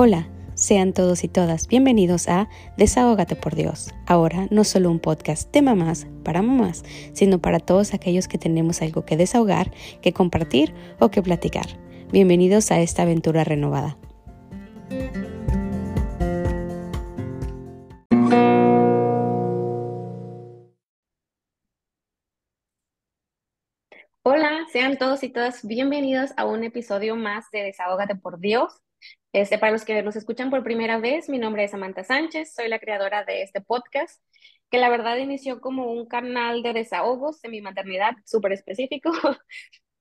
Hola, sean todos y todas bienvenidos a Desahógate por Dios. Ahora no solo un podcast de mamás para mamás, sino para todos aquellos que tenemos algo que desahogar, que compartir o que platicar. Bienvenidos a esta aventura renovada. Hola, sean todos y todas bienvenidos a un episodio más de Desahógate por Dios. Este, para los que nos escuchan por primera vez, mi nombre es Samantha Sánchez, soy la creadora de este podcast, que la verdad inició como un canal de desahogos de mi maternidad súper específico,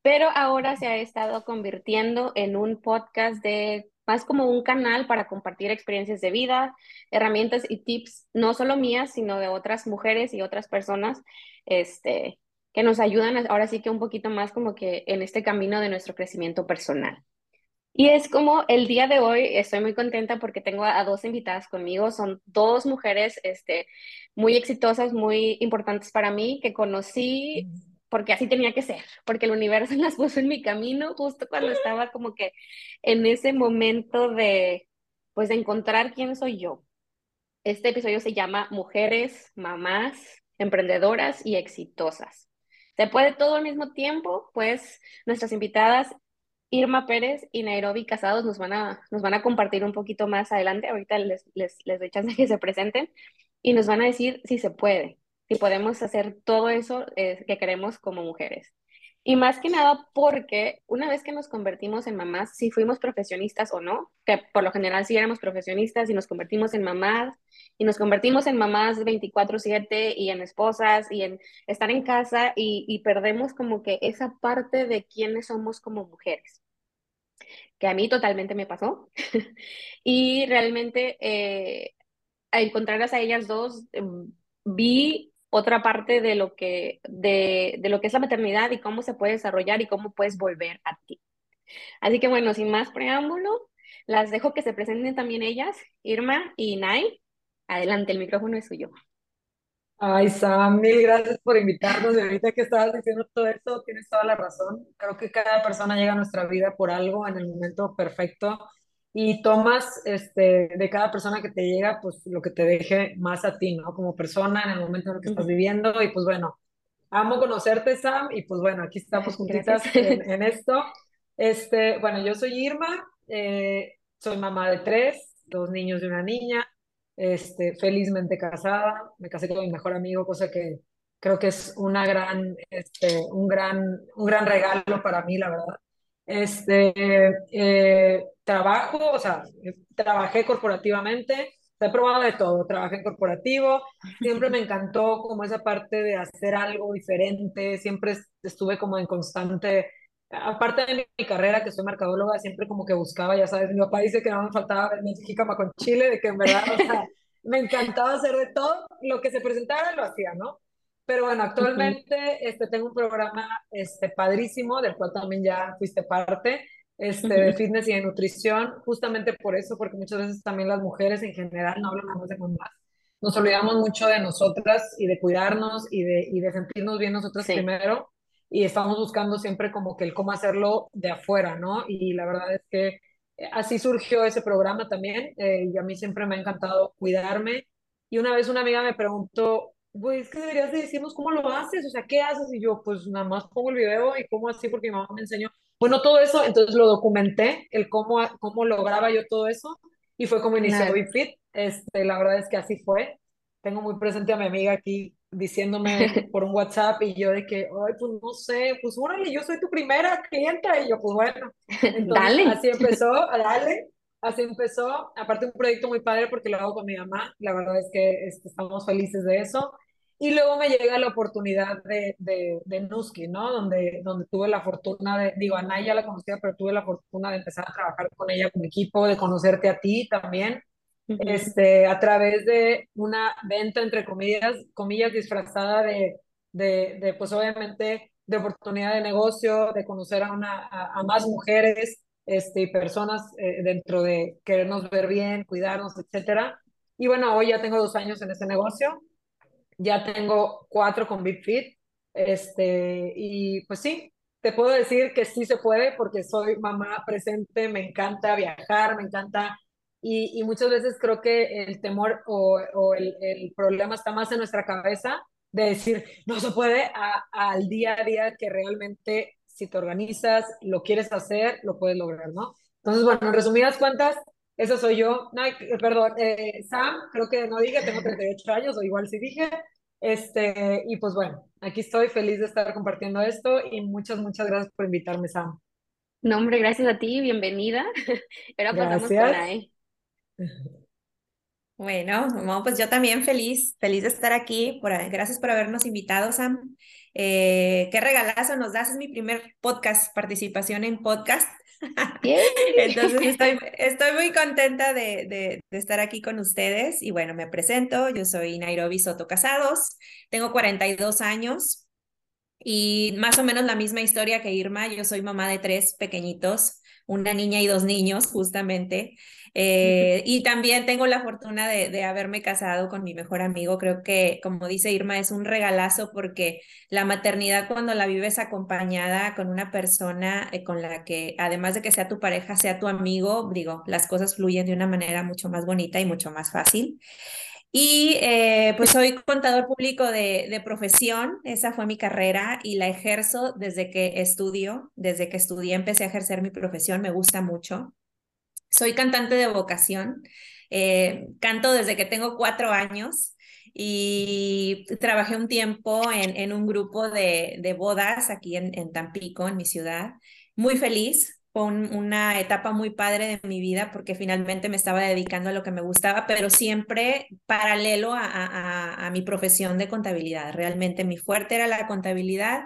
pero ahora se ha estado convirtiendo en un podcast de más como un canal para compartir experiencias de vida, herramientas y tips, no solo mías, sino de otras mujeres y otras personas, este, que nos ayudan ahora sí que un poquito más como que en este camino de nuestro crecimiento personal. Y es como el día de hoy estoy muy contenta porque tengo a, dos invitadas conmigo. Son dos mujeres este, muy exitosas, muy importantes para mí, que conocí porque así tenía que ser, porque el universo las puso en mi camino justo cuando estaba como que en ese momento de, pues, de encontrar quién soy yo. Este episodio se llama Mujeres, Mamás, Emprendedoras y Exitosas. Se puede todo al mismo tiempo, pues nuestras invitadas Irma Pérez y Nairobi Casados nos van a, nos van a compartir un poquito más adelante. Ahorita les, les, les doy chance de que se presenten y nos van a decir si se puede, si podemos hacer todo eso eh, que queremos como mujeres. Y más que nada porque una vez que nos convertimos en mamás, si fuimos profesionistas o no, que por lo general sí éramos profesionistas y nos convertimos en mamás y nos convertimos en mamás 24/7 y en esposas y en estar en casa y, perdemos como que esa parte de quiénes somos como mujeres, que a mí totalmente me pasó. y realmente eh, a encontrarlas a ellas dos, em, vi otra parte de lo que, de, de lo que es la maternidad y cómo se puede desarrollar y cómo puedes volver a ti. Así que bueno, sin más preámbulo, las dejo que se presenten también ellas, Irma y Nay. Adelante, el micrófono es suyo. Ay, Sam, mil gracias por invitarnos. Y ahorita que estabas diciendo todo esto, tienes toda la razón. Creo que cada persona llega a nuestra vida por algo en el momento perfecto y tomas este, de cada persona que te llega, pues lo que te deje más a ti, ¿no? Como persona en el momento en el que estás viviendo. Y pues bueno, amo conocerte, Sam, y pues bueno, aquí estamos juntitas en, esto. Este, bueno, yo soy Irma, eh, soy mamá de tres, dos niños y una niña este, felizmente casada, me casé con mi mejor amigo, cosa que creo que es una gran, este, un, gran, un gran regalo para mí, la verdad. Este, eh, trabajo, o sea, trabajé corporativamente, he probado de todo, trabajé corporativo, siempre me encantó como esa parte de hacer algo diferente, siempre estuve como en constante aparte de mi carrera, que soy mercadóloga, siempre como que buscaba, ya sabes, mi papá dice que no me faltaba ver jícama con chile, de que en verdad, o sea, me encantaba hacer de todo, lo que se presentara lo hacía, ¿no? Pero bueno, actualmente este, tengo un programa este, padrísimo, del cual también ya fuiste parte, este, de fitness y de nutrición, justamente por eso, porque muchas veces también las mujeres en general no hablan más de mamás. Nos olvidamos mucho de nosotras y de cuidarnos y de, y de sentirnos bien nosotras primero y estamos buscando siempre como que el cómo hacerlo de afuera, ¿no? Y la verdad es que eh, así surgió ese programa también eh, y a mí siempre me ha encantado cuidarme. Y una vez una amiga me preguntó, pues es que deberías de decirnos cómo lo haces, o sea, ¿qué haces? Y yo, pues nada más pongo el video y cómo así, porque mi mamá me enseñó. Bueno, todo eso, entonces lo documenté, el cómo, cómo lograba yo todo eso, y fue como inició BeFit. Este, la verdad es que así fue. Tengo muy presente a mi amiga aquí diciéndome por un WhatsApp y yo de que, ay, pues no sé, pues órale, yo soy tu primera clienta y yo, pues bueno. dale. Así empezó, dale, así empezó. Aparte un proyecto muy padre porque lo hago con mi mamá, la verdad es que este, estamos felices de eso. Y luego me llega la oportunidad de, de, de Nuski, ¿no? Donde, donde tuve la fortuna de, digo, a Naya la conocía, pero tuve la fortuna de empezar a trabajar con ella como equipo, de conocerte a ti también este, a través de una venta, entre comillas, comillas disfrazada de, de, de, pues obviamente, de oportunidad de negocio, de conocer a, una, a, más mujeres este, y personas eh, dentro de querernos ver bien, cuidarnos, etcétera. Y bueno, hoy ya tengo dos años en este negocio, ya tengo cuatro con BigFit, este, y pues sí, te puedo decir que sí se puede porque soy mamá presente, me encanta viajar, me encanta y, y muchas veces creo que el temor o, o el, el, problema está más en nuestra cabeza de decir, no se puede, al día a día que realmente si te organizas, lo quieres hacer, lo puedes lograr, ¿no? Entonces, bueno, en resumidas cuentas, eso soy yo. No, perdón, eh, Sam, creo que no dije, tengo 38 años, o igual sí dije. Este, y pues bueno, aquí estoy feliz de estar compartiendo esto y muchas, muchas gracias por invitarme, Sam. No, hombre, gracias a ti, bienvenida. Ahora pasamos por ahí. Bueno, pues yo también feliz, feliz de estar aquí. Por, gracias por habernos invitado, Sam. Eh, qué regalazo nos das, es mi primer podcast, participación en podcast. Entonces estoy, estoy muy contenta de, de, de, estar aquí con ustedes y bueno, me presento, yo soy Nairobi Soto Casados, tengo 42 años y más o menos la misma historia que Irma, yo soy mamá de tres pequeñitos, una niña y dos niños justamente. Eh, y también tengo la fortuna de, de, haberme casado con mi mejor amigo. Creo que, como dice Irma, es un regalazo porque la maternidad cuando la vives acompañada con una persona eh, con la que, además de que sea tu pareja, sea tu amigo, digo, las cosas fluyen de una manera mucho más bonita y mucho más fácil. Y eh, pues soy contador público de, de, profesión, esa fue mi carrera y la ejerzo desde que estudio, desde que estudié empecé a ejercer mi profesión, me gusta mucho. Soy cantante de vocación, eh, canto desde que tengo cuatro años y trabajé un tiempo en, un grupo de, bodas aquí en, Tampico, en mi ciudad. Muy feliz, fue un, una etapa muy padre de mi vida porque finalmente me estaba dedicando a lo que me gustaba, pero siempre paralelo a, a, a mi profesión de contabilidad. Realmente mi fuerte era la contabilidad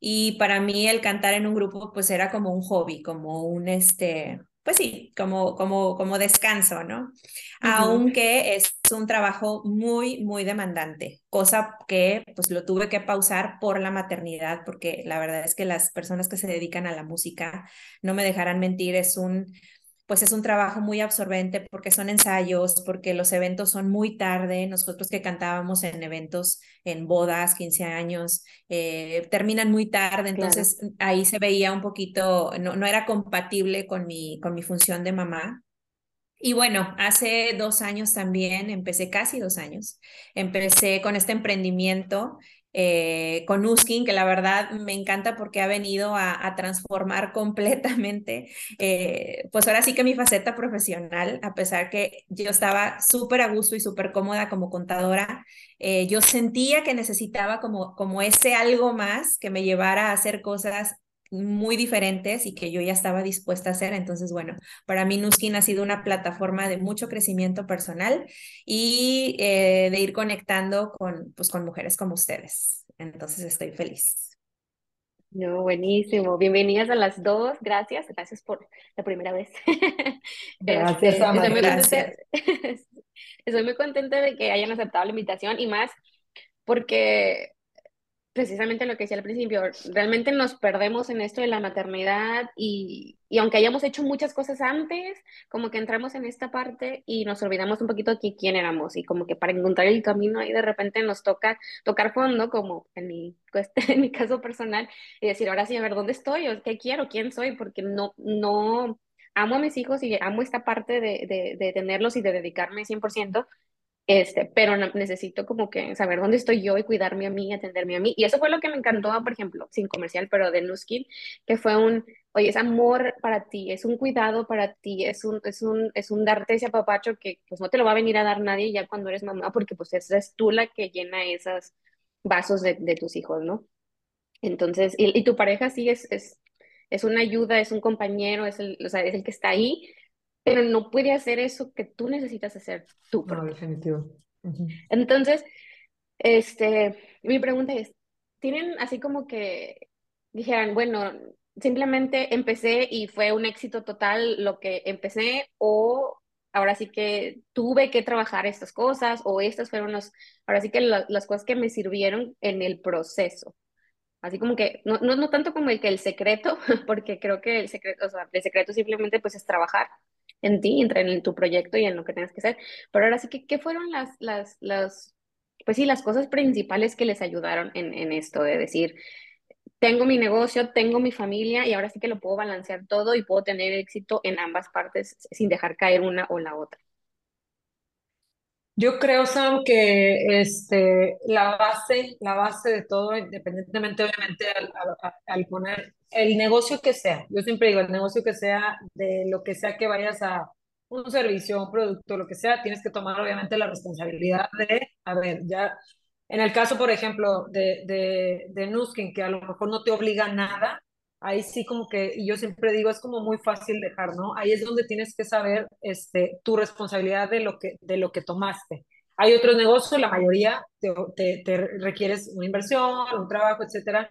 y para mí el cantar en un grupo pues era como un hobby, como un este pues sí, como, como, como descanso, ¿no? Uh -huh. Aunque es un trabajo muy, muy demandante, cosa que pues lo tuve que pausar por la maternidad, porque la verdad es que las personas que se dedican a la música, no me dejarán mentir, es un, pues es un trabajo muy absorbente porque son ensayos, porque los eventos son muy tarde. Nosotros que cantábamos en eventos, en bodas, 15 años, eh, terminan muy tarde, entonces claro. ahí se veía un poquito, no, no era compatible con mi, con mi función de mamá. Y bueno, hace dos años también, empecé casi dos años, empecé con este emprendimiento eh, con Uskin, que la verdad me encanta porque ha venido a, transformar completamente, eh, pues ahora sí que mi faceta profesional, a pesar que yo estaba súper a gusto y súper cómoda como contadora, eh, yo sentía que necesitaba como, como ese algo más que me llevara a hacer cosas muy diferentes y que yo ya estaba dispuesta a hacer. Entonces, bueno, para mí Nuskin ha sido una plataforma de mucho crecimiento personal y eh, de ir conectando con, pues, con mujeres como ustedes. Entonces, estoy feliz. No, buenísimo. Bienvenidas a las dos. Gracias. Gracias por la primera vez. Gracias, este, Estoy muy, Gracias. estoy muy contenta de que hayan aceptado la invitación y más porque precisamente lo que decía al principio, realmente nos perdemos en esto de la maternidad y, y, aunque hayamos hecho muchas cosas antes, como que entramos en esta parte y nos olvidamos un poquito de quién éramos y como que para encontrar el camino ahí de repente nos toca tocar fondo, como en mi, en mi caso personal, y decir, ahora sí, a ver, ¿dónde estoy? ¿Qué quiero? ¿Quién soy? Porque no, no, amo a mis hijos y amo esta parte de, de, tenerlos y de dedicarme 100%, este, pero necesito como que saber dónde estoy yo y cuidarme a mí, atenderme a mí. Y eso fue lo que me encantó, por ejemplo, sin comercial, pero de Nuskin, que fue un, oye, es amor para ti, es un cuidado para ti, es un, es un, es un darte ese apapacho que pues no te lo va a venir a dar nadie ya cuando eres mamá, porque pues esa es tú la que llena esos vasos de, de tus hijos, ¿no? Entonces, y, y, tu pareja sí es, es, es una ayuda, es un compañero, es el, o sea, es el que está ahí, pero no puede hacer eso que tú necesitas hacer tú. No, definitivo. Uh -huh. Entonces, este, mi pregunta es, ¿tienen así como que dijeran, bueno, simplemente empecé y fue un éxito total lo que empecé o ahora sí que tuve que trabajar estas cosas o estas fueron los, ahora sí que la, las cosas que me sirvieron en el proceso? Así como que, no, no, no tanto como el que el secreto, porque creo que el secreto, o sea, el secreto simplemente pues es trabajar, en ti, en tu proyecto y en lo que tengas que hacer. Pero ahora sí que, ¿qué fueron las, las, las, pues sí, las cosas principales que les ayudaron en, en esto de decir, tengo mi negocio, tengo mi familia y ahora sí que lo puedo balancear todo y puedo tener éxito en ambas partes sin dejar caer una o la otra. Yo creo, Sam, que este, la base, la base de todo, independientemente, obviamente, al, poner el negocio que sea, yo siempre digo, el negocio que sea, de lo que sea que vayas a un servicio, un producto, lo que sea, tienes que tomar, obviamente, la responsabilidad de, a ver, ya, en el caso, por ejemplo, de, de, de Nuskin, que a lo mejor no te obliga a nada, ahí sí como que, yo siempre digo, es como muy fácil dejar, ¿no? Ahí es donde tienes que saber este, tu responsabilidad de lo, que, de lo que tomaste. Hay otros negocios, la mayoría te, te, requieres una inversión, un trabajo, etcétera.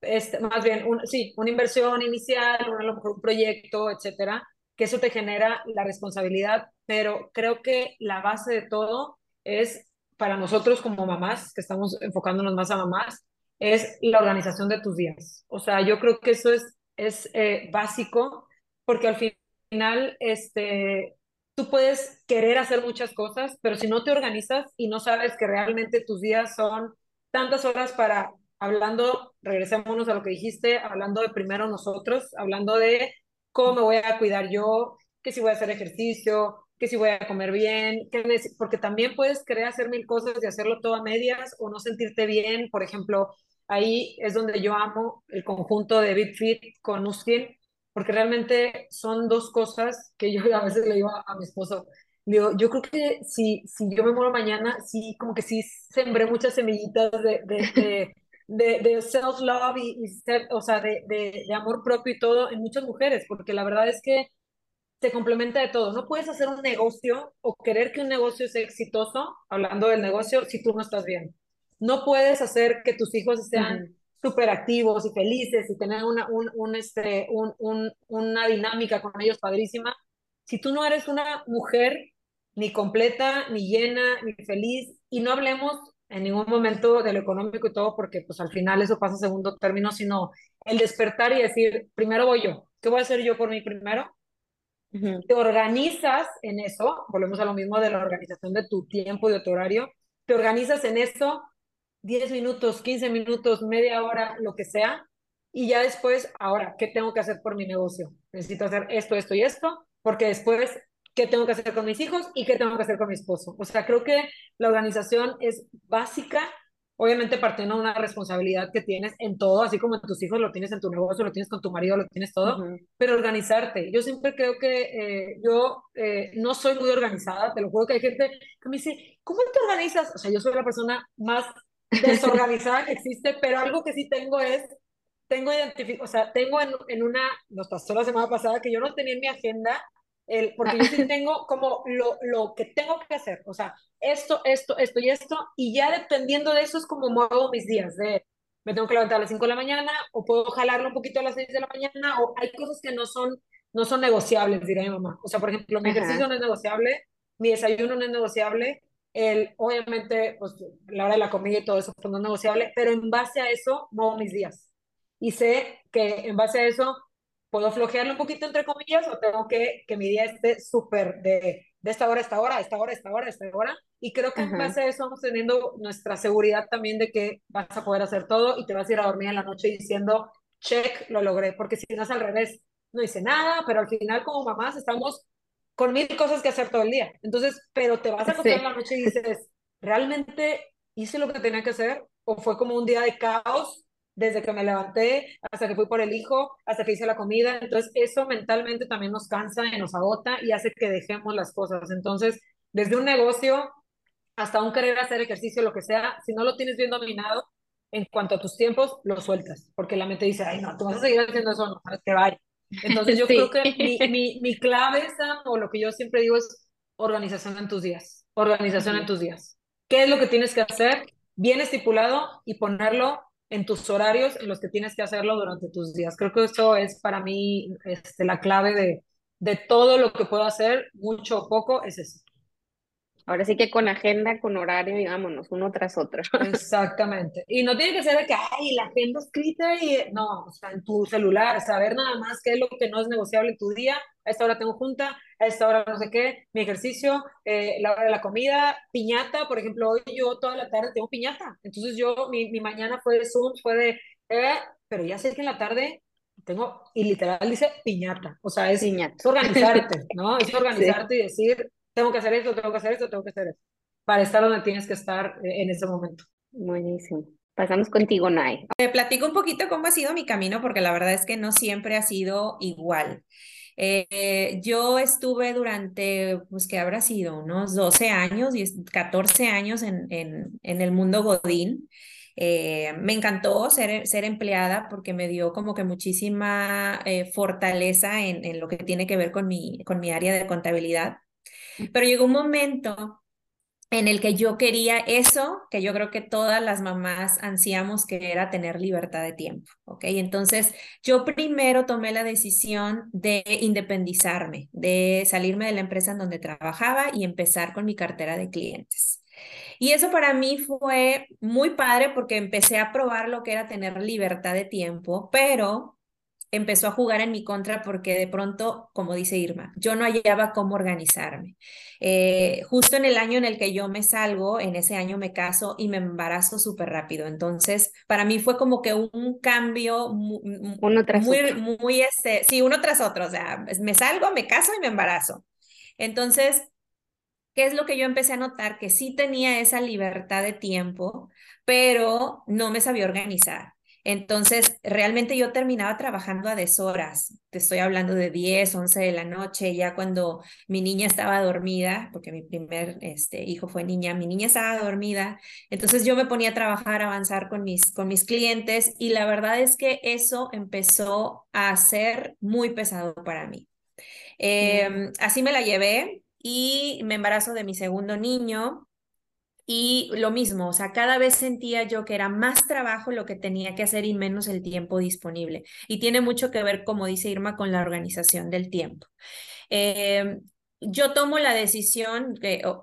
Este, más bien, un, sí, una inversión inicial, un, a lo mejor un proyecto, etcétera, que eso te genera la responsabilidad, pero creo que la base de todo es para nosotros como mamás, que estamos enfocándonos más a mamás, es la organización de tus días. O sea, yo creo que eso es, es eh, básico porque al final, este, tú puedes querer hacer muchas cosas, pero si no te organizas y no sabes que realmente tus días son tantas horas para, hablando, regresémonos a lo que dijiste, hablando de primero nosotros, hablando de cómo me voy a cuidar yo, que si voy a hacer ejercicio, que si voy a comer bien, que porque también puedes querer hacer mil cosas y hacerlo todo a medias o no sentirte bien, por ejemplo, ahí es donde yo amo el conjunto de BitFit con Nuskin, porque realmente son dos cosas que yo a veces le digo a, mi esposo. Digo, yo creo que si, si yo me muero mañana, sí, como que sí sembré muchas semillitas de, de, de, de, self-love y, o sea, de, amor propio y todo en muchas mujeres, porque la verdad es que se complementa de todo. No puedes hacer un negocio o querer que un negocio sea exitoso, hablando del negocio, si tú no estás bien. No puedes hacer que tus hijos sean súper activos y felices y tener una, un, este, un, una dinámica con ellos padrísima. Si tú no eres una mujer ni completa, ni llena, ni feliz, y no hablemos en ningún momento de lo económico y todo, porque pues al final eso pasa a segundo término, sino el despertar y decir, primero voy yo, ¿qué voy a hacer yo por mí primero? Te organizas en eso, volvemos a lo mismo de la organización de tu tiempo y de tu horario, te organizas en eso 10 minutos, 15 minutos, media hora, lo que sea, y ya después, ahora, ¿qué tengo que hacer por mi negocio? Necesito hacer esto, esto y esto, porque después, ¿qué tengo que hacer con mis hijos y qué tengo que hacer con mi esposo? O sea, creo que la organización es básica, obviamente partiendo de una responsabilidad que tienes en todo, así como en tus hijos lo tienes en tu negocio, lo tienes con tu marido, lo tienes todo, pero organizarte. Yo siempre creo que eh, yo eh, no soy muy organizada, te lo juro que hay gente que me dice, ¿cómo te organizas? O sea, yo soy la persona más desorganizada que existe, pero algo que sí tengo es, tengo identificado, o sea, tengo en, en, una, nos pasó la semana pasada que yo no tenía en mi agenda, el, porque yo sí tengo como lo, lo que tengo que hacer, o sea, esto, esto, esto y esto, y ya dependiendo de eso es como muevo mis días, de me tengo que levantar a las 5 de la mañana, o puedo jalarlo un poquito a las 6 de la mañana, o hay cosas que no son, no son negociables, diría mi mamá. O sea, por ejemplo, mi ejercicio no es negociable, mi desayuno no es negociable, el, obviamente, pues la hora de la comida y todo eso pues, no es negociable, pero en base a eso muevo mis días. Y sé que en base a eso puedo flojearlo un poquito entre comillas o tengo que que mi día esté súper de, de esta hora a esta hora, esta hora, esta hora, esta hora. Y creo que en base a eso vamos teniendo nuestra seguridad también de que vas a poder hacer todo y te vas a ir a dormir en la noche diciendo, check, lo logré. Porque si no es al revés, no hice nada, pero al final como mamás estamos con mil cosas que hacer todo el día. Entonces, pero te vas a acostar en la noche y dices, ¿realmente hice lo que tenía que hacer? ¿O fue como un día de caos desde que me levanté hasta que fui por el hijo, hasta que hice la comida? Entonces, eso mentalmente también nos cansa y nos agota y hace que dejemos las cosas. Entonces, desde un negocio hasta un querer hacer ejercicio, lo que sea, si no lo tienes bien dominado, en cuanto a tus tiempos, lo sueltas, porque la mente dice, ay, no, tú vas a seguir haciendo eso, no sabes que vaya. Entonces yo creo que mi, mi, mi clave, o lo que yo siempre digo es organización en tus días, organización en tus días. ¿Qué es lo que tienes que hacer? Bien estipulado y ponerlo en tus horarios en los que tienes que hacerlo durante tus días. Creo que eso es para mí este, la clave de, de todo lo que puedo hacer, mucho o poco, es eso. Ahora sí que con agenda, con horario y vámonos, uno tras otro. Exactamente. Y no tiene que ser de que, ay, la agenda escrita y no, o sea, en tu celular, saber nada más qué es lo que no es negociable en tu día. A esta hora tengo junta, a esta hora no sé qué, mi ejercicio, eh, la hora de la comida, piñata, por ejemplo, hoy yo toda la tarde tengo piñata. Entonces yo, mi, mi mañana fue de Zoom, fue de, eh, pero ya sé que en la tarde tengo, y literal dice piñata, o sea, es, organizarte, ¿no? Es organizarte y decir, tengo que hacer esto, tengo que hacer esto, tengo que hacer esto, para estar donde tienes que estar eh, en ese momento. Buenísimo. Pasamos contigo, Nay. Te platico un poquito cómo ha sido mi camino, porque la verdad es que no siempre ha sido igual. Eh, yo estuve durante, pues que habrá sido, unos 12 años, 14 años en, en, en el mundo Godín. Eh, me encantó ser, ser empleada porque me dio como que muchísima eh, fortaleza en, en, lo que tiene que ver con mi, con mi área de contabilidad. Pero llegó un momento en el que yo quería eso que yo creo que todas las mamás ansiamos, que era tener libertad de tiempo, ¿ok? Entonces, yo primero tomé la decisión de independizarme, de salirme de la empresa en donde trabajaba y empezar con mi cartera de clientes. Y eso para mí fue muy padre porque empecé a probar lo que era tener libertad de tiempo, pero empezó a jugar en mi contra porque de pronto, como dice Irma, yo no hallaba cómo organizarme. Eh, justo en el año en el que yo me salgo, en ese año me caso y me embarazo súper rápido. Entonces, para mí fue como que un cambio muy, uno tras muy, otro. muy, este, sí, uno tras otro. O sea, me salgo, me caso y me embarazo. Entonces, ¿Qué es lo que yo empecé a notar? Que sí tenía esa libertad de tiempo, pero no me sabía organizar. Entonces, realmente yo terminaba trabajando a deshoras. Te estoy hablando de 10, 11 de la noche, ya cuando mi niña estaba dormida, porque mi primer este, hijo fue niña, mi niña estaba dormida. Entonces yo me ponía a trabajar, a avanzar con mis, con mis clientes y la verdad es que eso empezó a ser muy pesado para mí. Eh, así me la llevé, y me embarazo de mi segundo niño. Y lo mismo, o sea, cada vez sentía yo que era más trabajo lo que tenía que hacer y menos el tiempo disponible. Y tiene mucho que ver, como dice Irma, con la organización del tiempo. Eh, yo tomo la decisión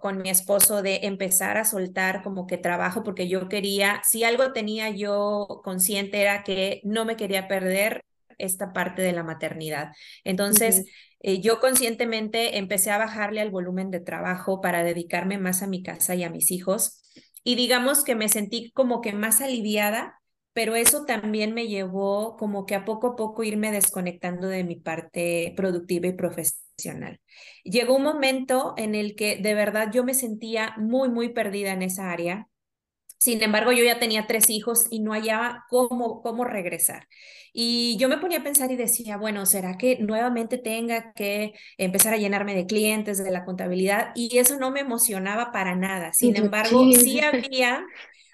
con mi esposo de empezar a soltar como que trabajo porque yo quería, si algo tenía yo consciente era que no me quería perder esta parte de la maternidad. Entonces, uh -huh. eh, yo conscientemente empecé a bajarle al volumen de trabajo para dedicarme más a mi casa y a mis hijos. Y digamos que me sentí como que más aliviada, pero eso también me llevó como que a poco a poco irme desconectando de mi parte productiva y profesional. Llegó un momento en el que de verdad yo me sentía muy, muy perdida en esa área. Sin embargo, yo ya tenía tres hijos y no hallaba cómo, cómo regresar. Y yo me ponía a pensar y decía, bueno, ¿será que nuevamente tenga que empezar a llenarme de clientes, de la contabilidad? Y eso no me emocionaba para nada. Sin embargo, sí había,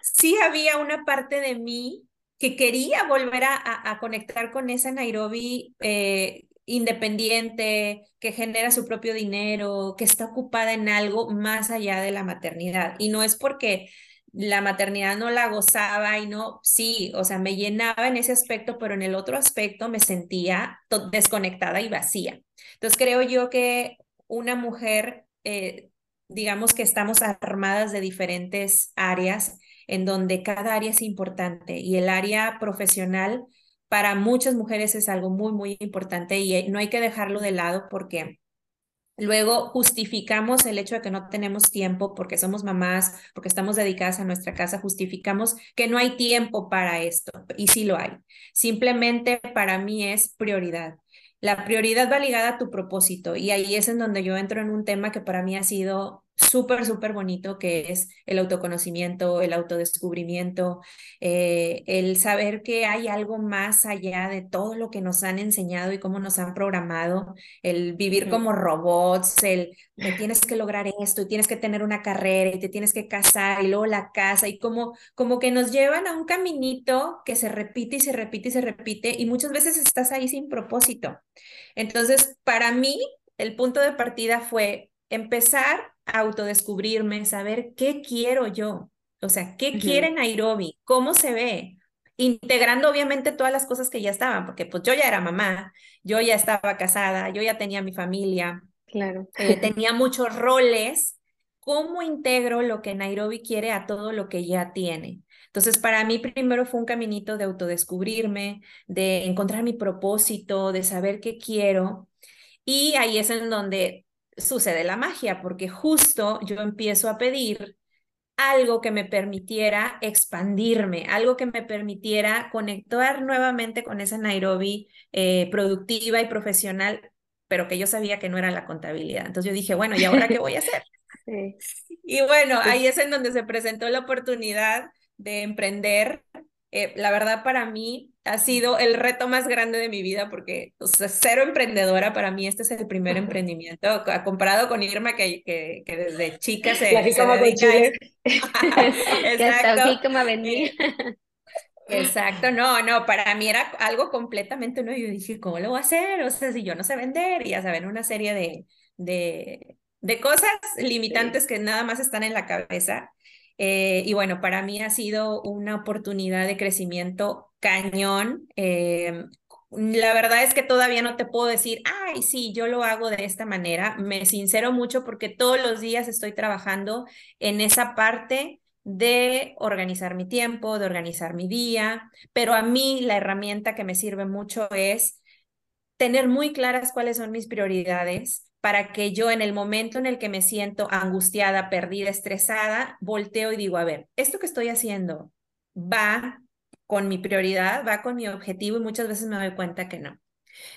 sí había una parte de mí que quería volver a, a, a conectar con esa Nairobi eh, independiente, que genera su propio dinero, que está ocupada en algo más allá de la maternidad. Y no es porque la maternidad no la gozaba y no, sí, o sea, me llenaba en ese aspecto, pero en el otro aspecto me sentía desconectada y vacía. Entonces creo yo que una mujer, eh, digamos que estamos armadas de diferentes áreas en donde cada área es importante y el área profesional para muchas mujeres es algo muy, muy importante y no hay que dejarlo de lado porque Luego justificamos el hecho de que no tenemos tiempo porque somos mamás, porque estamos dedicadas a nuestra casa, justificamos que no hay tiempo para esto y sí lo hay. Simplemente para mí es prioridad. La prioridad va ligada a tu propósito y ahí es en donde yo entro en un tema que para mí ha sido súper, súper bonito, que es el autoconocimiento, el autodescubrimiento, eh, el saber que hay algo más allá de todo lo que nos han enseñado y cómo nos han programado, el vivir como robots, el me tienes que lograr esto y tienes que tener una carrera y te tienes que casar y luego la casa y como, como que nos llevan a un caminito que se repite y se repite y se repite y muchas veces estás ahí sin propósito. Entonces, para mí, el punto de partida fue empezar autodescubrirme, saber qué quiero yo, o sea, qué uh -huh. quiere Nairobi, cómo se ve, integrando obviamente todas las cosas que ya estaban, porque pues yo ya era mamá, yo ya estaba casada, yo ya tenía mi familia, claro. eh, tenía muchos roles, ¿cómo integro lo que Nairobi quiere a todo lo que ya tiene? Entonces, para mí primero fue un caminito de autodescubrirme, de encontrar mi propósito, de saber qué quiero. Y ahí es en donde sucede la magia, porque justo yo empiezo a pedir algo que me permitiera expandirme, algo que me permitiera conectar nuevamente con esa Nairobi eh, productiva y profesional, pero que yo sabía que no era la contabilidad. Entonces yo dije, bueno, ¿y ahora qué voy a hacer? Y bueno, ahí es en donde se presentó la oportunidad de emprender. Eh, la verdad para mí ha sido el reto más grande de mi vida porque o sea, cero emprendedora, para mí este es el primer emprendimiento, comparado con Irma que, que, que desde chica se, la se dedica Exacto. a venir. Exacto, no, no, para mí era algo completamente nuevo. Yo dije, ¿cómo lo voy a hacer? O sea, si yo no sé vender, y ya saben, una serie de, de, de cosas limitantes que nada más están en la cabeza. Eh, y bueno, para mí ha sido una oportunidad de crecimiento cañón. Eh, la verdad es que todavía no te puedo decir, ay, sí, yo lo hago de esta manera. Me sincero mucho porque todos los días estoy trabajando en esa parte de organizar mi tiempo, de organizar mi día, pero a mí la herramienta que me sirve mucho es tener muy claras cuáles son mis prioridades, para que yo en el momento en el que me siento angustiada, perdida, estresada, volteo y digo, a ver, esto que estoy haciendo va con mi prioridad, va con mi objetivo y muchas veces me doy cuenta que no.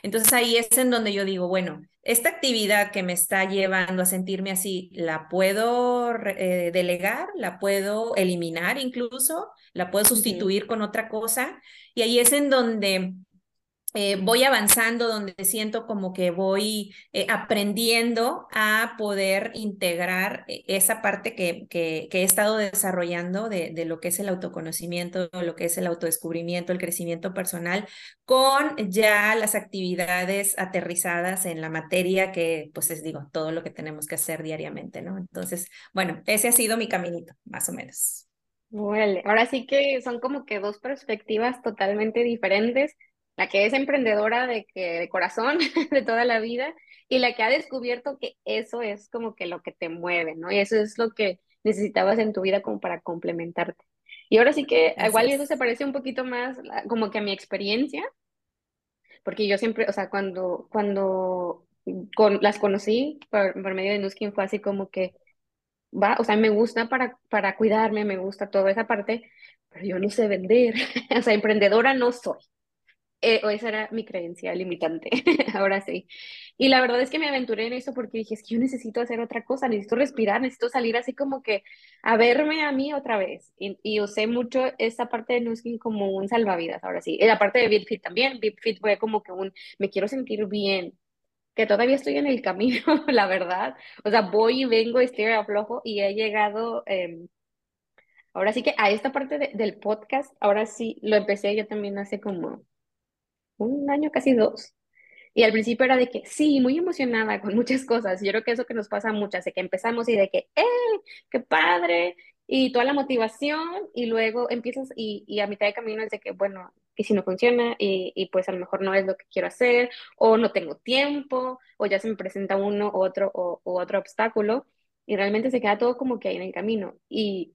Entonces ahí es en donde yo digo, bueno, esta actividad que me está llevando a sentirme así, ¿la puedo eh, delegar? ¿La puedo eliminar incluso? ¿La puedo sustituir con otra cosa? Y ahí es en donde eh, voy avanzando, donde siento como que voy eh, aprendiendo a poder integrar eh, esa parte que, que, he estado desarrollando de, de, lo que es el autoconocimiento, lo que es el autodescubrimiento, el crecimiento personal, con ya las actividades aterrizadas en la materia que, pues les digo, todo lo que tenemos que hacer diariamente, ¿no? Entonces, bueno, ese ha sido mi caminito, más o menos. Bueno, ahora sí que son como que dos perspectivas totalmente diferentes la que es emprendedora de, que, de corazón de toda la vida y la que ha descubierto que eso es como que lo que te mueve, ¿no? Y eso es lo que necesitabas en tu vida como para complementarte. Y ahora sí que igual eso se parece un poquito más como que a mi experiencia, porque yo siempre, o sea, cuando, cuando con, las conocí por, medio de Nuskin fue así como que, va, o sea, me gusta para, para cuidarme, me gusta toda esa parte, pero yo no sé vender, o sea, emprendedora no soy. Eh, o esa era mi creencia limitante, ahora sí. Y la verdad es que me aventuré en eso porque dije, es que yo necesito hacer otra cosa, necesito respirar, necesito salir así como que a verme a mí otra vez. Y, usé mucho esa parte de Nuskin como un salvavidas, ahora sí. Y la parte de BitFit también, BitFit fue como que un, me quiero sentir bien, que todavía estoy en el camino, la verdad. O sea, voy y vengo, estoy aflojo y he llegado... Em, ahora sí que a esta parte del podcast, ahora sí lo empecé yo también hace como un año, casi dos. Y al principio era de que sí, muy emocionada con muchas cosas. Yo creo que eso que nos pasa muchas, de que empezamos y de que, ¡eh! ¡Qué padre! Y toda la motivación, y luego empiezas y, y a mitad de camino es de que, bueno, y si no funciona, y, y, pues a lo mejor no es lo que quiero hacer, o no tengo tiempo, o ya se me presenta uno otro, o otro obstáculo, y realmente se queda todo como que ahí en el camino. Y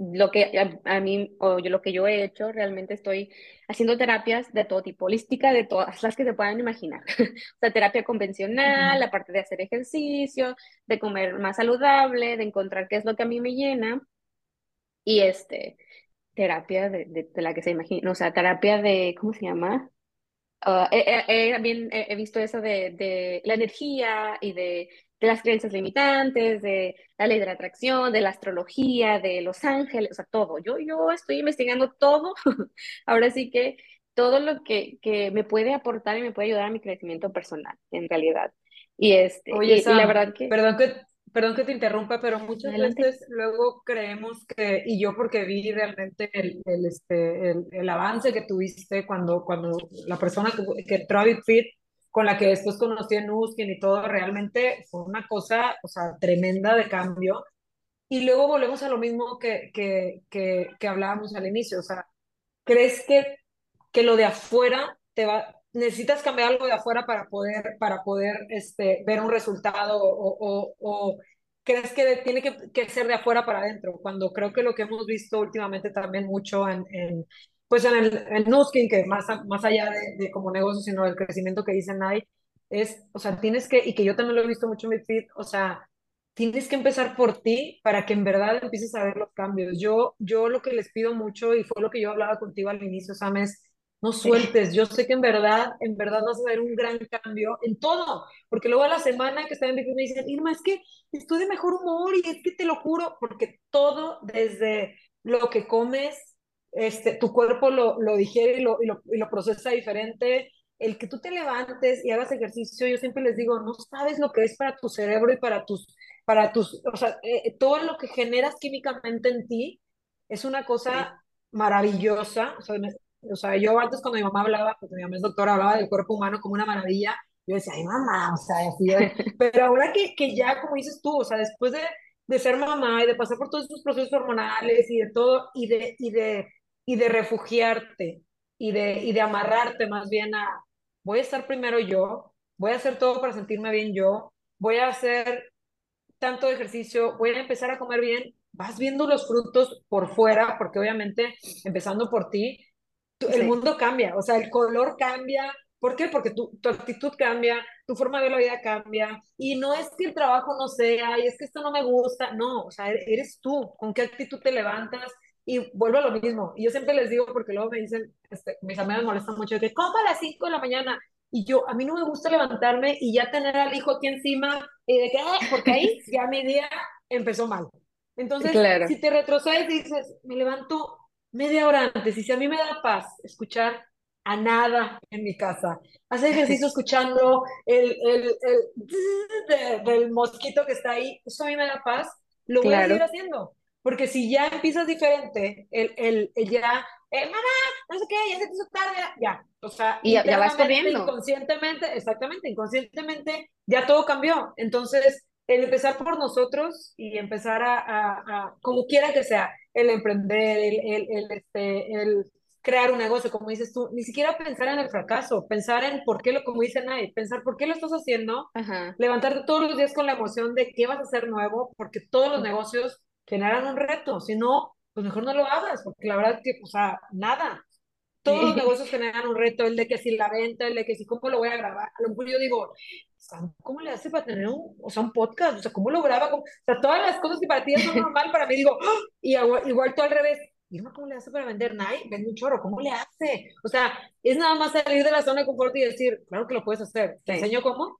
lo que a, mí, o yo, lo que yo he hecho, realmente estoy haciendo terapias de todo tipo, holística, de todas las que se puedan imaginar. o sea, terapia convencional, la parte de hacer ejercicio, de comer más saludable, de encontrar qué es lo que a mí me llena. Y este, terapia de, de, la que se imagina, o sea, terapia de, ¿cómo se llama? Uh, también he, visto eso de, de la energía y de de las creencias limitantes, de la ley de la atracción, de la astrología, de los ángeles, o sea, todo. Yo, yo estoy investigando todo, ahora sí que todo lo que, que me puede aportar y me puede ayudar a mi crecimiento personal, en realidad. Y, este, Oye, la verdad que... Perdón que... Perdón que te interrumpa, pero muchas veces luego creemos que, y yo porque vi realmente el, el este, el, el, avance que tuviste cuando, cuando la persona que, que a Fit con la que después conocí en Nuskin y todo, realmente fue una cosa, o sea, tremenda de cambio. Y luego volvemos a lo mismo que, que, que, que hablábamos al inicio, o sea, ¿crees que, que lo de afuera te va, necesitas cambiar algo de afuera para poder, para poder este, ver un resultado o, o, o crees que tiene que, que, ser de afuera para adentro? Cuando creo que lo que hemos visto últimamente también mucho en, en, pues en el en Nuskin, que más, más allá de, como negocio, sino el crecimiento que dicen ahí, es, o sea, tienes que, y que yo también lo he visto mucho en mi feed, o sea, tienes que empezar por ti para que en verdad empieces a ver los cambios. Yo, yo lo que les pido mucho, y fue lo que yo hablaba contigo al inicio, Sam, es no sueltes. Yo sé que en verdad, en verdad vas a ver un gran cambio en todo, porque luego a la semana que están en me dicen, Irma, es que estoy de mejor humor y es que te lo juro, porque todo desde lo que comes, este, tu cuerpo lo, lo digiere y lo, y lo, y lo procesa diferente, el que tú te levantes y hagas ejercicio, yo siempre les digo, no sabes lo que es para tu cerebro y para tus, para tus, o sea, eh, todo lo que generas químicamente en ti es una cosa maravillosa. O sea, o sea, yo antes cuando mi mamá hablaba, porque mi mamá es doctora, hablaba del cuerpo humano como una maravilla, yo decía, ay mamá, o sea, así Pero ahora que, que ya, como dices tú, o sea, después de, de ser mamá y de pasar por todos esos procesos hormonales y de todo, y de, y de, y de refugiarte, y de, y de amarrarte más bien a, voy a estar primero yo, voy a hacer todo para sentirme bien yo, voy a hacer tanto ejercicio, voy a empezar a comer bien, vas viendo los frutos por fuera, porque obviamente empezando por ti, el mundo cambia, o sea, el color cambia. ¿Por qué? Porque tu, tu actitud cambia, tu forma de ver la vida cambia. Y no es que el trabajo no sea, y es que esto no me gusta. No, o sea, eres tú, con qué actitud te levantas. Y vuelvo a lo mismo. Y yo siempre les digo, porque luego me dicen, este, mis amigas molestan mucho, que, ¿cómo a las 5 de la mañana? Y yo, a mí no me gusta levantarme y ya tener al hijo aquí encima, y de que, ah", porque ahí ya mi día empezó mal. Entonces, si te retrocedes y dices, me levanto media hora antes. Y si a mí me da paz escuchar a nada en mi casa, hacer ejercicio escuchando el, el, el del mosquito que está ahí, eso a mí me da paz, lo voy a seguir haciendo. Porque si ya empiezas diferente, el, el, el ya, eh, mamá, no sé qué, ya se te hizo tarde, ya. O sea, y ya, vas corriendo. Inconscientemente, exactamente, inconscientemente ya todo cambió. Entonces, el empezar por nosotros y empezar a, a como quiera que sea, el emprender, el, el, el, este, el crear un negocio, como dices tú, ni siquiera pensar en el fracaso, pensar en por qué lo, como dice Nay, pensar por qué lo estás haciendo, levantarte todos los días con la emoción de qué vas a hacer nuevo, porque todos los negocios generan un reto, si no, pues mejor no lo hagas, porque la verdad que, o sea, nada. Todos los negocios generan un reto, el de que si la venta, el de que si cómo lo voy a grabar. A lo mejor yo digo, ¿cómo le hace para tener un, o sea, un podcast? O sea, ¿cómo lo graba? O sea, todas las cosas que para ti son normal, para mí digo, ¡Ah! y igual, tú al revés. ¿cómo le hace para vender Nike? Vende un chorro, ¿cómo le hace? O sea, es nada más salir de la zona de confort y decir, claro que lo puedes hacer. ¿Te enseño cómo?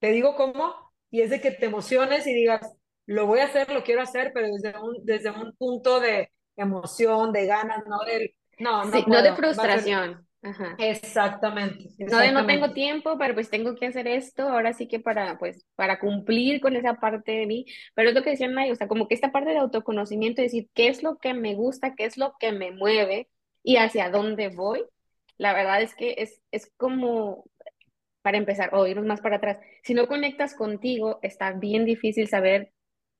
¿Te digo cómo? Y es de que te emociones y digas, lo voy a hacer, lo quiero hacer, pero desde un, desde un punto de emoción, de ganas, no de, no, no, no de frustración. Exactamente, No de no tengo tiempo, pero pues tengo que hacer esto, ahora sí que para, pues, para cumplir con esa parte de mí, pero es lo que decía May, o sea, como que esta parte de autoconocimiento, decir qué es lo que me gusta, qué es lo que me mueve y hacia dónde voy, la verdad es que es, es como, para empezar, o irnos más para atrás, si no conectas contigo, está bien difícil saber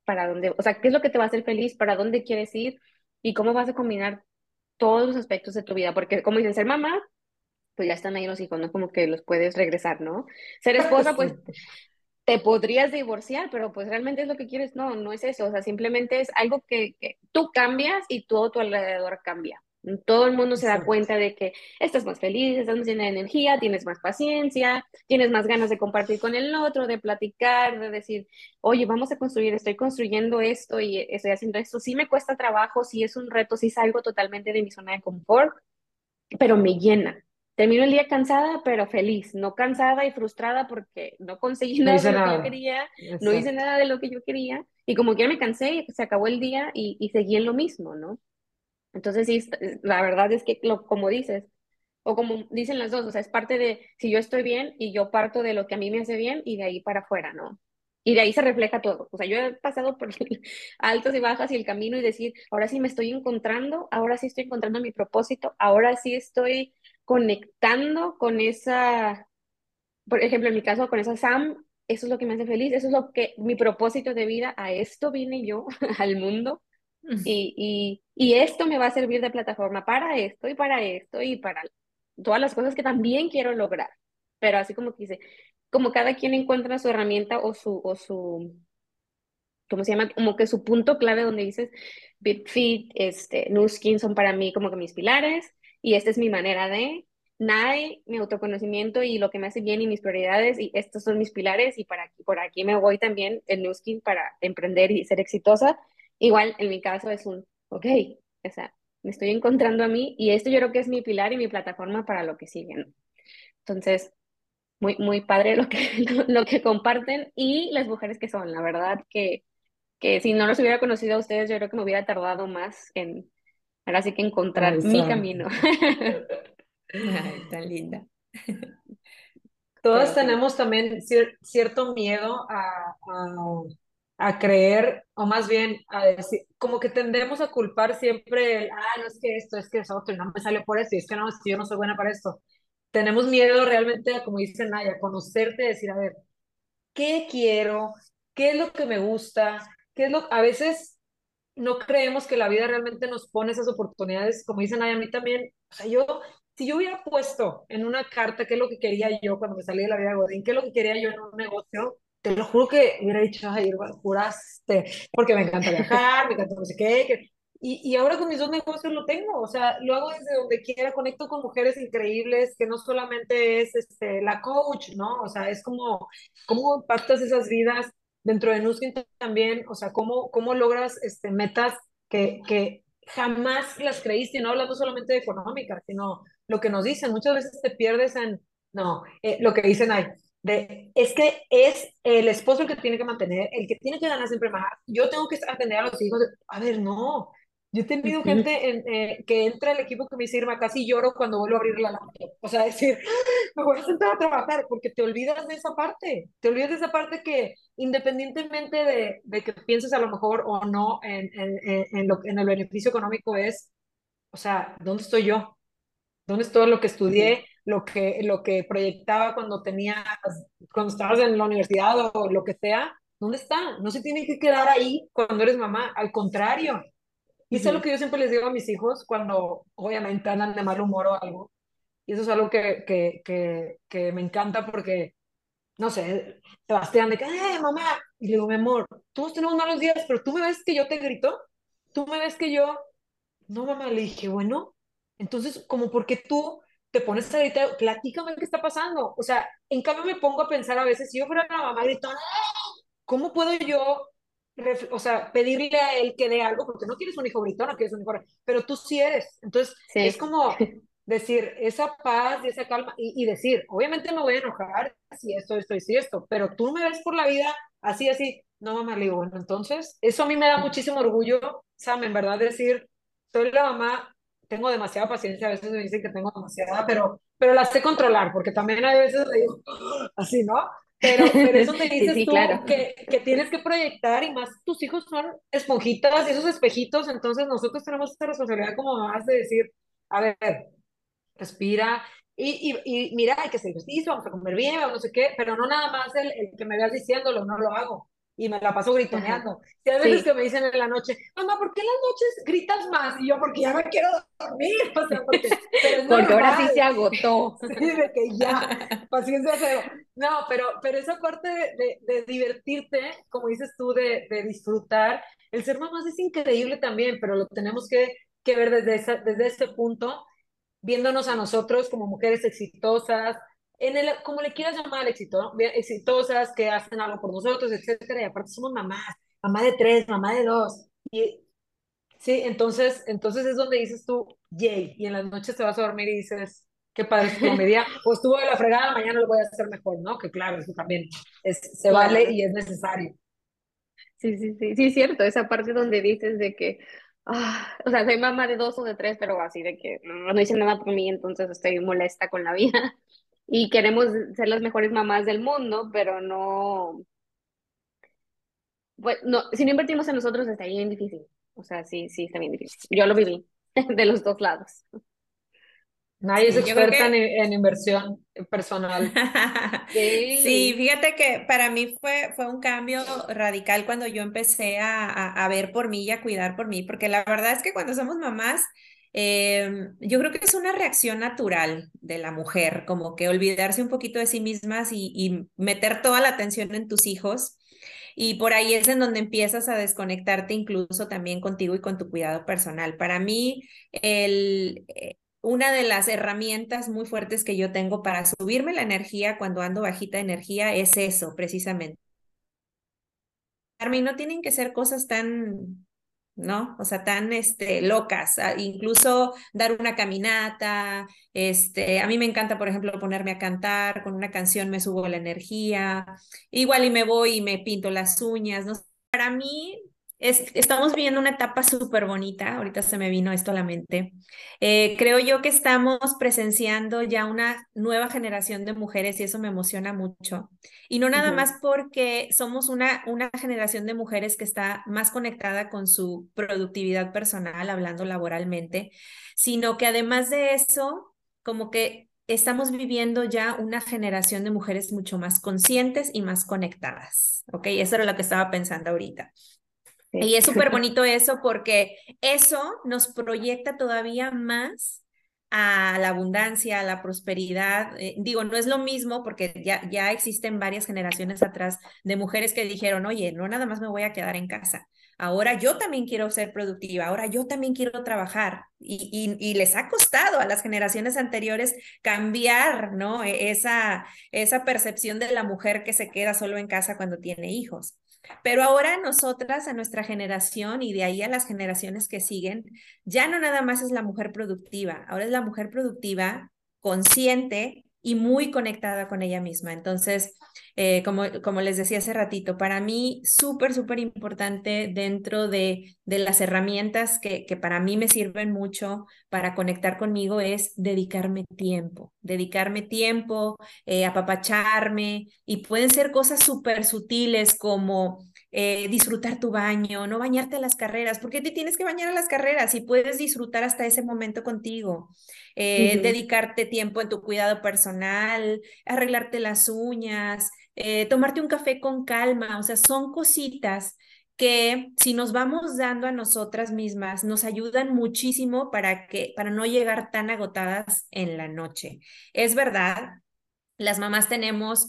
para dónde, o sea, qué es lo que te va a hacer feliz, para dónde quieres ir y cómo vas a combinar todos los aspectos de tu vida, porque como dicen, ser mamá, pues ya están ahí los hijos, ¿no? Como que los puedes regresar, ¿no? Ser esposa, pues te podrías divorciar, pero pues realmente es lo que quieres, no, no es eso, o sea, simplemente es algo que, tú cambias y todo tu alrededor cambia. Todo el mundo se da cuenta de que estás más feliz, estás más llena de energía, tienes más paciencia, tienes más ganas de compartir con el otro, de platicar, de decir, oye, vamos a construir, estoy construyendo esto y estoy haciendo esto. Sí me cuesta trabajo, sí es un reto, sí salgo totalmente de mi zona de confort, pero me llena. Termino el día cansada, pero feliz, no cansada y frustrada porque no conseguí nada de lo que yo quería, no hice nada de lo que yo quería, y como que ya me cansé, se acabó el día y, y seguí en lo mismo, ¿no? Entonces, sí, la verdad es que, lo, como dices, o como dicen las dos, o sea, es parte de si yo estoy bien y yo parto de lo que a mí me hace bien y de ahí para afuera, ¿no? Y de ahí se refleja todo. O sea, yo he pasado por altos y bajas y el camino y decir, ahora sí me estoy encontrando, ahora sí estoy encontrando mi propósito, ahora sí estoy conectando con esa, por ejemplo, en mi caso, con esa Sam, eso es lo que me hace feliz, eso es lo que mi propósito de vida, a esto vine yo al mundo y, y, esto me va a servir de plataforma para esto y para esto y para todas las cosas que también quiero lograr. Pero así como que dice, como cada quien encuentra su herramienta o su, o su, ¿cómo se llama? Como que su punto clave donde dices, BitFit, este, Nuskin son para mí como que mis pilares y esta es mi manera de, NAE, mi autoconocimiento y lo que me hace bien y mis prioridades, y estos son mis pilares, y para por aquí me voy también el New Skin para emprender y ser exitosa. Igual, en mi caso es un, ok, o sea, me estoy encontrando a mí, y esto yo creo que es mi pilar y mi plataforma para lo que sigue, ¿no? Entonces, muy, muy padre lo que, lo que comparten y las mujeres que son, la verdad que, que si no los hubiera conocido a ustedes, yo creo que me hubiera tardado más en, ahora sí que encontrar mi camino. Ay, tan linda. Todas tenemos también cierto miedo a, a, creer, o más bien a decir, como que tendemos a culpar siempre el, ah, no es que esto, es que es otro, no me sale por eso, y es que no, es que yo no soy buena para esto. Tenemos miedo realmente, como dice Naya, conocerte, decir, a ver, ¿qué quiero? ¿Qué es lo que me gusta? ¿Qué es lo a veces no creemos que la vida realmente nos pone esas oportunidades, como dicen Naya, a mí también, o sea, yo si yo hubiera puesto en una carta qué es lo que quería yo cuando me salí de la vida de Godín, qué es lo que quería yo en un negocio, te lo juro que hubiera dicho, ay, juraste, porque me encanta viajar, me encanta no sé qué, y, y, ahora con mis dos negocios lo tengo, o sea, lo hago desde donde quiera, conecto con mujeres increíbles, que no solamente es este, la coach, ¿no? O sea, es como, cómo impactas esas vidas dentro de Nuskin también, o sea, cómo, cómo logras este, metas que, que jamás las creíste, no hablando solamente de económica, sino lo que nos dicen, muchas veces te pierdes en, no, eh, lo que dicen ahí, de, es que es el esposo el que tiene que mantener, el que tiene que ganar siempre más, yo tengo que atender a los hijos, a ver, no, yo he tenido gente en, eh, que entra al equipo que me dice, casi lloro cuando vuelvo a abrir la laptop. O sea, decir, me voy a sentar a trabajar porque te olvidas de esa parte. Te olvidas de esa parte que independientemente de, de que pienses a lo mejor o no en, en, en, lo, en el beneficio económico es, o sea, ¿dónde estoy yo? ¿Dónde es todo lo que estudié? Lo que, lo que proyectaba cuando tenía, cuando estabas en la universidad o lo que sea, ¿dónde está? No se tiene que quedar ahí cuando eres mamá, al contrario, y eso es lo que yo siempre les digo a mis hijos cuando obviamente andan de mal humor o algo. Y eso es algo que, que, que, que me encanta porque, no sé, Sebastián, de que, ¡eh, mamá! Y le digo, mi amor, todos tenemos malos días, pero tú me ves que yo te grito, tú me ves que yo, no, mamá, le dije, bueno, entonces, como porque tú te pones a gritar, platícame qué está pasando. O sea, en cambio me pongo a pensar a veces, si yo fuera la mamá gritando, ¿cómo puedo yo o sea, pedirle a él que dé algo, porque no tienes un hijo gritón, no quieres un hijo, pero tú sí eres. Entonces, es como decir esa paz y esa calma y, decir, obviamente me voy a enojar si esto, esto y si esto, pero tú me ves por la vida así, así. No, mamá, le digo, bueno, entonces, eso a mí me da muchísimo orgullo, Sam, en verdad, decir, soy la mamá, tengo demasiada paciencia, a veces me dicen que tengo demasiada, pero, pero la sé controlar, porque también a veces digo, así, ¿no? Pero, pero eso te dices tú que, que, tienes que proyectar y más tus hijos son esponjitas y esos espejitos, entonces nosotros tenemos esta responsabilidad como mamás de decir, a ver, respira y, y, y mira, hay que hacer ejercicio, vamos a comer bien, no sé qué, pero no nada más el, el que me veas diciéndolo, no lo hago y me la paso gritoneando. Y hay veces que me dicen en la noche, mamá, ¿por qué en las noches gritas más? Y yo, porque ya me quiero dormir, o sea, porque, porque ahora sí se agotó. Sí, de que ya, paciencia cero. No, pero, pero esa parte de, de, divertirte, como dices tú, de, de, disfrutar, el ser mamás es increíble también, pero lo tenemos que, que ver desde, esa, desde ese punto, viéndonos a nosotros como mujeres exitosas, en el, como le quieras llamar éxito, ¿no? exitosas, que hacen algo por nosotros, etcétera, y aparte somos mamás, mamá de tres, mamá de dos, y sí, entonces, entonces es donde dices tú, yay, y en las noches te vas a dormir y dices, qué padre su comedia, o estuvo de la fregada, mañana lo voy a hacer mejor, ¿no? Que claro, eso también es, se vale y es necesario. Sí, sí, sí, sí, es cierto, esa parte donde dices de que, ah, o sea, soy mamá de dos o de tres, pero así de que no, no hice nada por mí, entonces estoy molesta con la vida y queremos ser las mejores mamás del mundo, pero no, pues no, si no invertimos en nosotros está bien difícil. O sea, sí, sí, está bien difícil. Yo lo viví de los dos lados. Nadie es experta en, inversión personal. sí. sí. fíjate que para mí fue, fue un cambio radical cuando yo empecé a, a, a ver por mí y a cuidar por mí, porque la verdad es que cuando somos mamás, Em, yo creo que es una reacción natural de la mujer, como que olvidarse un poquito de sí mismas y, meter toda la atención en tus hijos. Y por ahí es en donde empiezas a desconectarte incluso también contigo y con tu cuidado personal. Para mí, el, eh, una de las herramientas muy fuertes que yo tengo para subirme la energía cuando ando bajita de energía es eso, precisamente. Y no tienen que ser cosas tan, ¿no? O sea, tan este, locas. Ah, incluso dar una caminata. Este, a mí me encanta, por ejemplo, ponerme a cantar. Con una canción me subo la energía. Igual y me voy y me pinto las uñas. ¿no? Para mí, estamos viviendo una etapa súper bonita, ahorita se me vino esto a la mente. Eh, creo yo que estamos presenciando ya una nueva generación de mujeres y eso me emociona mucho. Y no nada más porque somos una, una generación de mujeres que está más conectada con su productividad personal, hablando laboralmente, sino que además de eso, como que estamos viviendo ya una generación de mujeres mucho más conscientes y más conectadas. ¿Ok? Eso era lo que estaba pensando ahorita. Y es súper bonito eso porque eso nos proyecta todavía más a la abundancia, a la prosperidad. Eh, digo, no es lo mismo porque ya, ya existen varias generaciones atrás de mujeres que dijeron, oye, no nada más me voy a quedar en casa. Ahora yo también quiero ser productiva, ahora yo también quiero trabajar. Y, y, y les ha costado a las generaciones anteriores cambiar, ¿no? E, esa, esa percepción de la mujer que se queda solo en casa cuando tiene hijos. Pero ahora nosotras, a nuestra generación y de ahí a las generaciones que siguen, ya no nada más es la mujer productiva, ahora es la mujer productiva consciente y muy conectada con ella misma. Entonces, eh, como, como les decía hace ratito, para mí súper, súper importante dentro de, de las herramientas que, que, para mí me sirven mucho para conectar conmigo es dedicarme tiempo, dedicarme tiempo, eh, apapacharme y pueden ser cosas súper sutiles como eh, disfrutar tu baño, no bañarte a las carreras, porque te tienes que bañar a las carreras y puedes disfrutar hasta ese momento contigo, eh, dedicarte tiempo en tu cuidado personal, arreglarte las uñas, eh, tomarte un café con calma, o sea, son cositas que si nos vamos dando a nosotras mismas nos ayudan muchísimo para que para no llegar tan agotadas en la noche. Es verdad, las mamás tenemos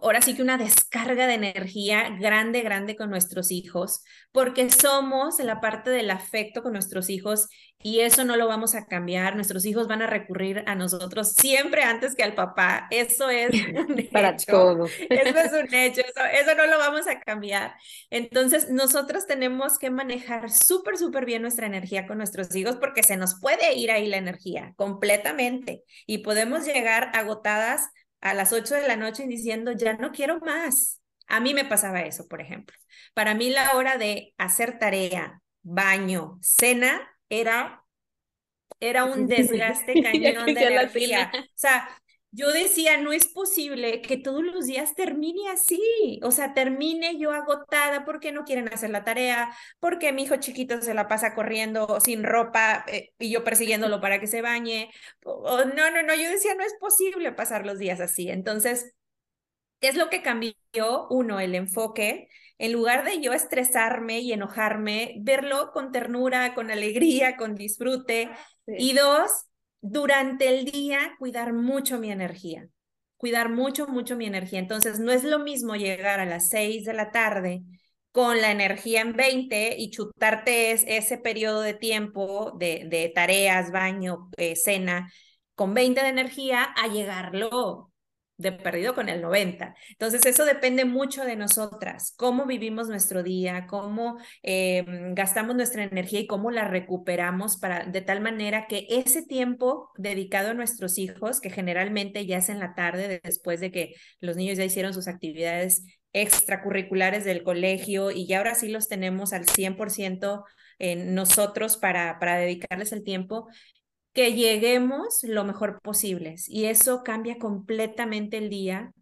ahora sí que una descarga de energía grande, grande con nuestros hijos, porque somos la parte del afecto con nuestros hijos y eso no lo vamos a cambiar. Nuestros hijos van a recurrir a nosotros siempre antes que al papá. Eso es un Para hecho. Eso es un hecho, eso, eso no lo vamos a cambiar. Entonces, nosotros tenemos que manejar súper, súper bien nuestra energía con nuestros hijos porque se nos puede ir ahí la energía completamente y podemos llegar agotadas a las 8 de la noche diciendo, ya no quiero más. A mí me pasaba eso, por ejemplo. Para mí la hora de hacer tarea, baño, cena, era, era un desgaste cañón de energía. O sea, yo decía, no es posible que todos los días termine así, o sea, termine yo agotada porque no quieren hacer la tarea, porque mi hijo chiquito se la pasa corriendo sin ropa eh, y yo persiguiéndolo para que se bañe. no, no, no, yo decía, no es posible pasar los días así. Entonces, ¿qué es lo que cambió? Uno, el enfoque. En lugar de yo estresarme y enojarme, verlo con ternura, con alegría, con disfrute. Y dos, durante el día cuidar mucho mi energía, cuidar mucho, mucho mi energía. Entonces, no es lo mismo llegar a las 6 de la tarde con la energía en 20 y chutarte ese periodo de tiempo de, de tareas, baño, eh, cena, con 20 de energía a llegarlo de perdido con el 90. Entonces, eso depende mucho de nosotras, cómo vivimos nuestro día, cómo em, gastamos nuestra energía y cómo la recuperamos para, de tal manera que ese tiempo dedicado a nuestros hijos, que generalmente ya es en la tarde, después de que los niños ya hicieron sus actividades extracurriculares del colegio y ya ahora sí los tenemos al 100% en nosotros para, para dedicarles el tiempo, que lleguemos lo mejor posibles y eso cambia completamente el día.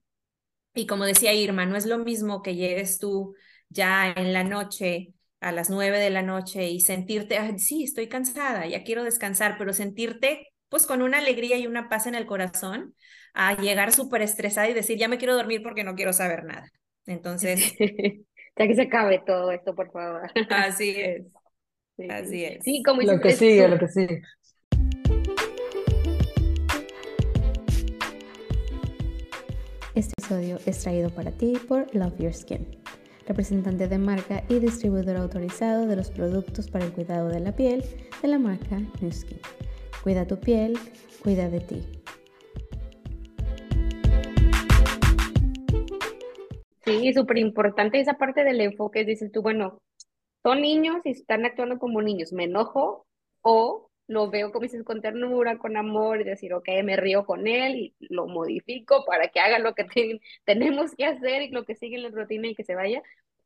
Y como decía Irma, no es lo mismo que llegues tú ya en la noche a las nueve de la noche y sentirte, sí, estoy cansada, ya quiero descansar, pero sentirte pues con una alegría y una paz en el corazón a llegar súper estresada y decir, ya me quiero dormir porque no quiero saber nada. Entonces... ya que se acabe todo esto, por favor. Así es. Así es. Sí, como lo que sigue, lo que sigue. Episodio es traído para ti por Love Your Skin, representante de marca y distribuidor autorizado de los productos para el cuidado de la piel de la marca New Skin. Cuida tu piel, cuida de ti. Sí, súper importante esa parte del enfoque. Dices tú, bueno, son niños y están actuando como niños. ¿Me enojo o lo veo, como dices, con ternura, con amor y decir, ok, me río con él y lo modifico para que haga lo que tenemos que hacer y lo que sigue en la rutina y que se vaya?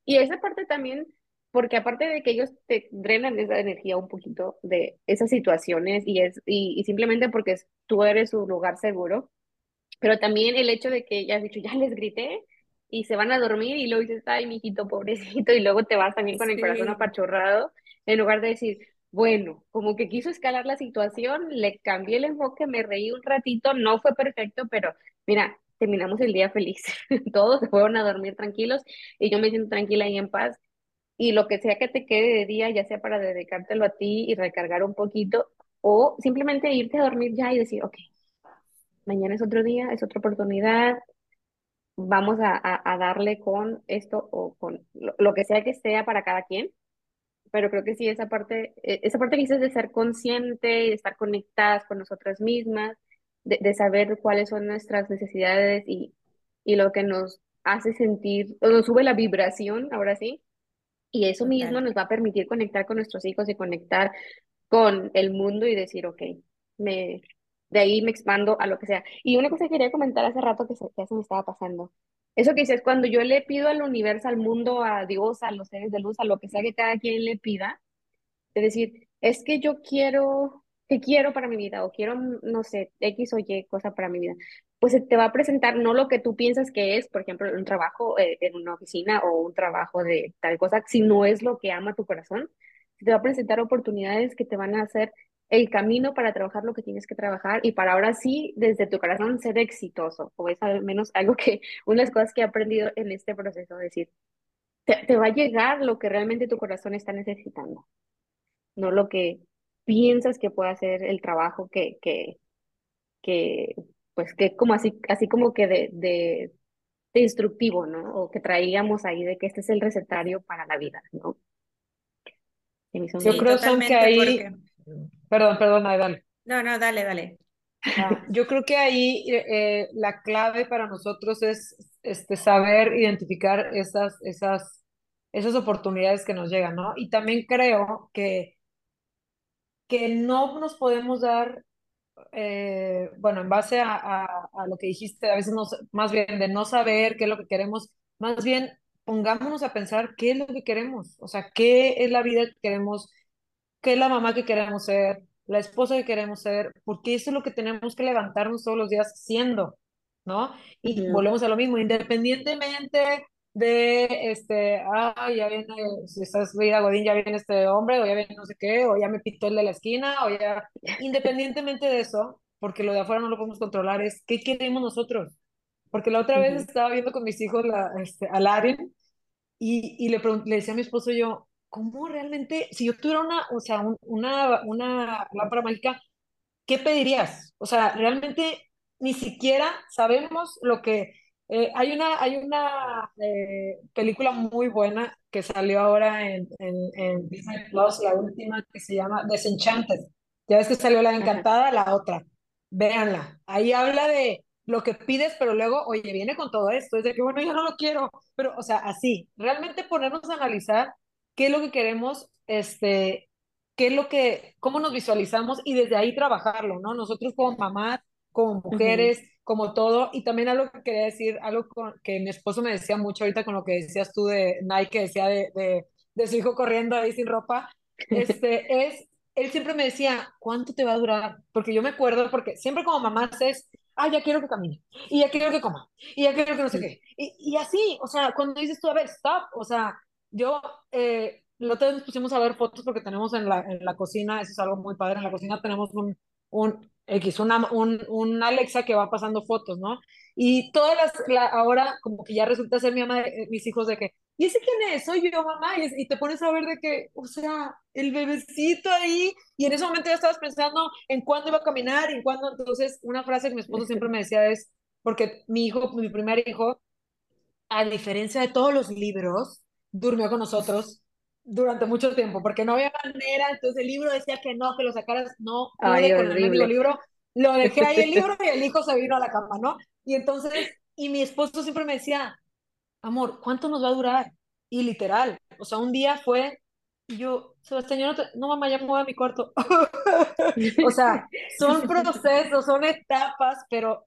Y esa parte también, porque aparte de que ellos te drenan esa energía un poquito de esas situaciones y, es, y, y simplemente porque tú eres su lugar seguro, pero también el hecho de que ya has dicho, ya les grité, y se van a dormir y luego dices, ay, mijito, pobrecito, y luego te vas también con el corazón apachurrado, en lugar de decir, bueno, como que quiso escalar la situación, le cambié el enfoque, me reí un ratito, no fue perfecto, pero mira, terminamos el día feliz. Todos se fueron a dormir tranquilos y yo me siento tranquila y en paz. Y lo que sea que te quede de día, ya sea para dedicártelo a ti y recargar un poquito, o simplemente irte a dormir ya y decir, ok, mañana es otro día, es otra oportunidad, vamos a, darle con esto o con lo, que sea que sea para cada quien. Pero creo que sí, esa parte, e, esa parte que dices de ser consciente y de estar conectadas con nosotras mismas, de, saber cuáles son nuestras necesidades y, y lo que nos hace sentir, o nos sube la vibración, ahora sí, y eso mismo nos va a permitir conectar con nuestros hijos y conectar con el mundo y decir, ok, me, de ahí me expando a lo que sea. Y una cosa que quería comentar hace rato que se, que se me estaba pasando. Eso que dices, cuando yo le pido al universo, al mundo, a Dios, a los seres de luz, a lo que sea que cada quien le pida, es decir, es que yo quiero, que quiero para mi vida, o quiero, no sé, X o Y cosa para mi vida, pues te va a presentar no lo que tú piensas que es, por ejemplo, un trabajo eh, en una oficina o un trabajo de tal cosa, si no es lo que ama tu corazón, te va a presentar oportunidades que te van a hacer el camino para trabajar lo que tienes que trabajar y para ahora sí, desde tu corazón, ser exitoso. O es al menos algo que, una de las cosas que he aprendido en este proceso, decir, te, va a llegar lo que realmente tu corazón está necesitando, no lo que piensas que puede hacer el trabajo que, que, que pues que como así, así como que de, de, de instructivo, ¿no? O que traíamos ahí de que este es el recetario para la vida, ¿no? Yo creo que ahí, Perdón, perdón, dale. No, no, dale, dale. Ah, yo creo que ahí eh, la clave para nosotros es este, saber identificar esas, esas, esas oportunidades que nos llegan, ¿no? Y también creo que, que no nos podemos dar, eh, bueno, en base a, a, lo que dijiste, a veces más bien de no saber qué es lo que queremos, más bien pongámonos a pensar qué es lo que queremos, o sea, qué es la vida que queremos qué es la mamá que queremos ser, la esposa que queremos ser, porque eso es lo que tenemos que levantarnos todos los días siendo, ¿no? Y volvemos a lo mismo, independientemente de, este, ah, ya viene, si estás vida Godín, ya viene este hombre, o ya viene no sé qué, o ya me pitó el de la esquina, o ya, independientemente de eso, porque lo de afuera no lo podemos controlar, es qué queremos nosotros. Porque la otra vez estaba viendo con mis hijos la, este, a Larin y, y le, le decía a mi esposo yo, ¿cómo realmente, si yo tuviera una, o sea, una, una lámpara mágica, ¿qué pedirías? O sea, realmente ni siquiera sabemos lo que... Eh, hay una, hay una eh, película muy buena que salió ahora en, en, en, Disney Plus, la última que se llama Desenchanted. Ya ves que salió la encantada, la otra. Véanla. Ahí habla de lo que pides, pero luego, oye, viene con todo esto. Es de que, bueno, yo no lo quiero. Pero, o sea, así, realmente ponernos a analizar qué es lo que queremos, este, qué es lo que, cómo nos visualizamos y desde ahí trabajarlo, ¿no? Nosotros como mamás, como mujeres, como todo, y también algo que quería decir, algo que mi esposo me decía mucho ahorita con lo que decías tú de Nike, decía de, de, de su hijo corriendo ahí sin ropa, este, es, él siempre me decía, ¿cuánto te va a durar? Porque yo me acuerdo, porque siempre como mamás es, ah, ya quiero que camine, y ya quiero que coma, y ya quiero que no sé qué. Y, y así, o sea, cuando dices tú, a ver, stop, o sea, yo, eh, vez nos pusimos a ver fotos porque tenemos en la, en la cocina, eso es algo muy padre, en la cocina tenemos un, un X, una, un, un Alexa que va pasando fotos, ¿no? Y todas las, la, ahora como que ya resulta ser mi mamá, eh, mis hijos de que, ¿y ese quién es? Soy yo, mamá, y, y, te pones a ver de que, o sea, el bebecito ahí, y en ese momento ya estabas pensando en cuándo iba a caminar, en cuándo, entonces, una frase que mi esposo siempre me decía es, porque mi hijo, mi primer hijo, a diferencia de todos los libros, durmió con nosotros durante mucho tiempo, porque no había manera, entonces el libro decía que no, que lo sacaras, no, Ay, con el libro, lo dejé ahí el libro y el hijo se vino a la cama, ¿no? Y entonces, y mi esposo siempre me decía, amor, ¿cuánto nos va a durar? Y literal, o sea, un día fue, y yo, Sebastián, yo no, te, no mamá, ya me voy a mi cuarto. o sea, son procesos, son etapas, pero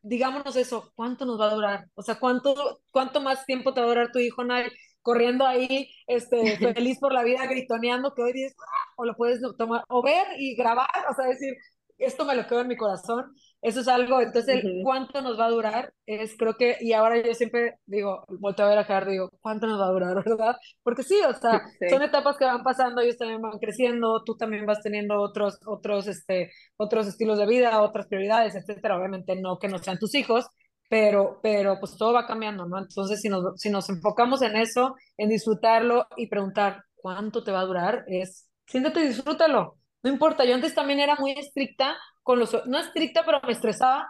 digámonos eso, ¿cuánto nos va a durar? O sea, ¿cuánto, cuánto más tiempo te va a durar tu hijo, Nay, corriendo ahí, este, feliz por la vida, gritoneando, que hoy dices, ah", o lo puedes tomar, o ver y grabar, o sea, decir, esto me lo quedo en mi corazón, eso es algo, entonces, ¿cuánto nos va a durar? Es, creo que, y ahora yo siempre digo, vuelto a ver a Jar, digo, ¿cuánto nos va a durar, verdad? Porque sí, o sea, son etapas que van pasando, ellos también van creciendo, tú también vas teniendo otros, otros, este, otros estilos de vida, otras prioridades, etcétera, obviamente no que no sean tus hijos, pero, pero pues todo va cambiando, ¿no? Entonces, si nos, si nos enfocamos en eso, en disfrutarlo y preguntar, ¿cuánto te va a durar? Es, siéntate y disfrútalo, no importa, yo antes también era muy estricta con los, no estricta, pero me estresaba.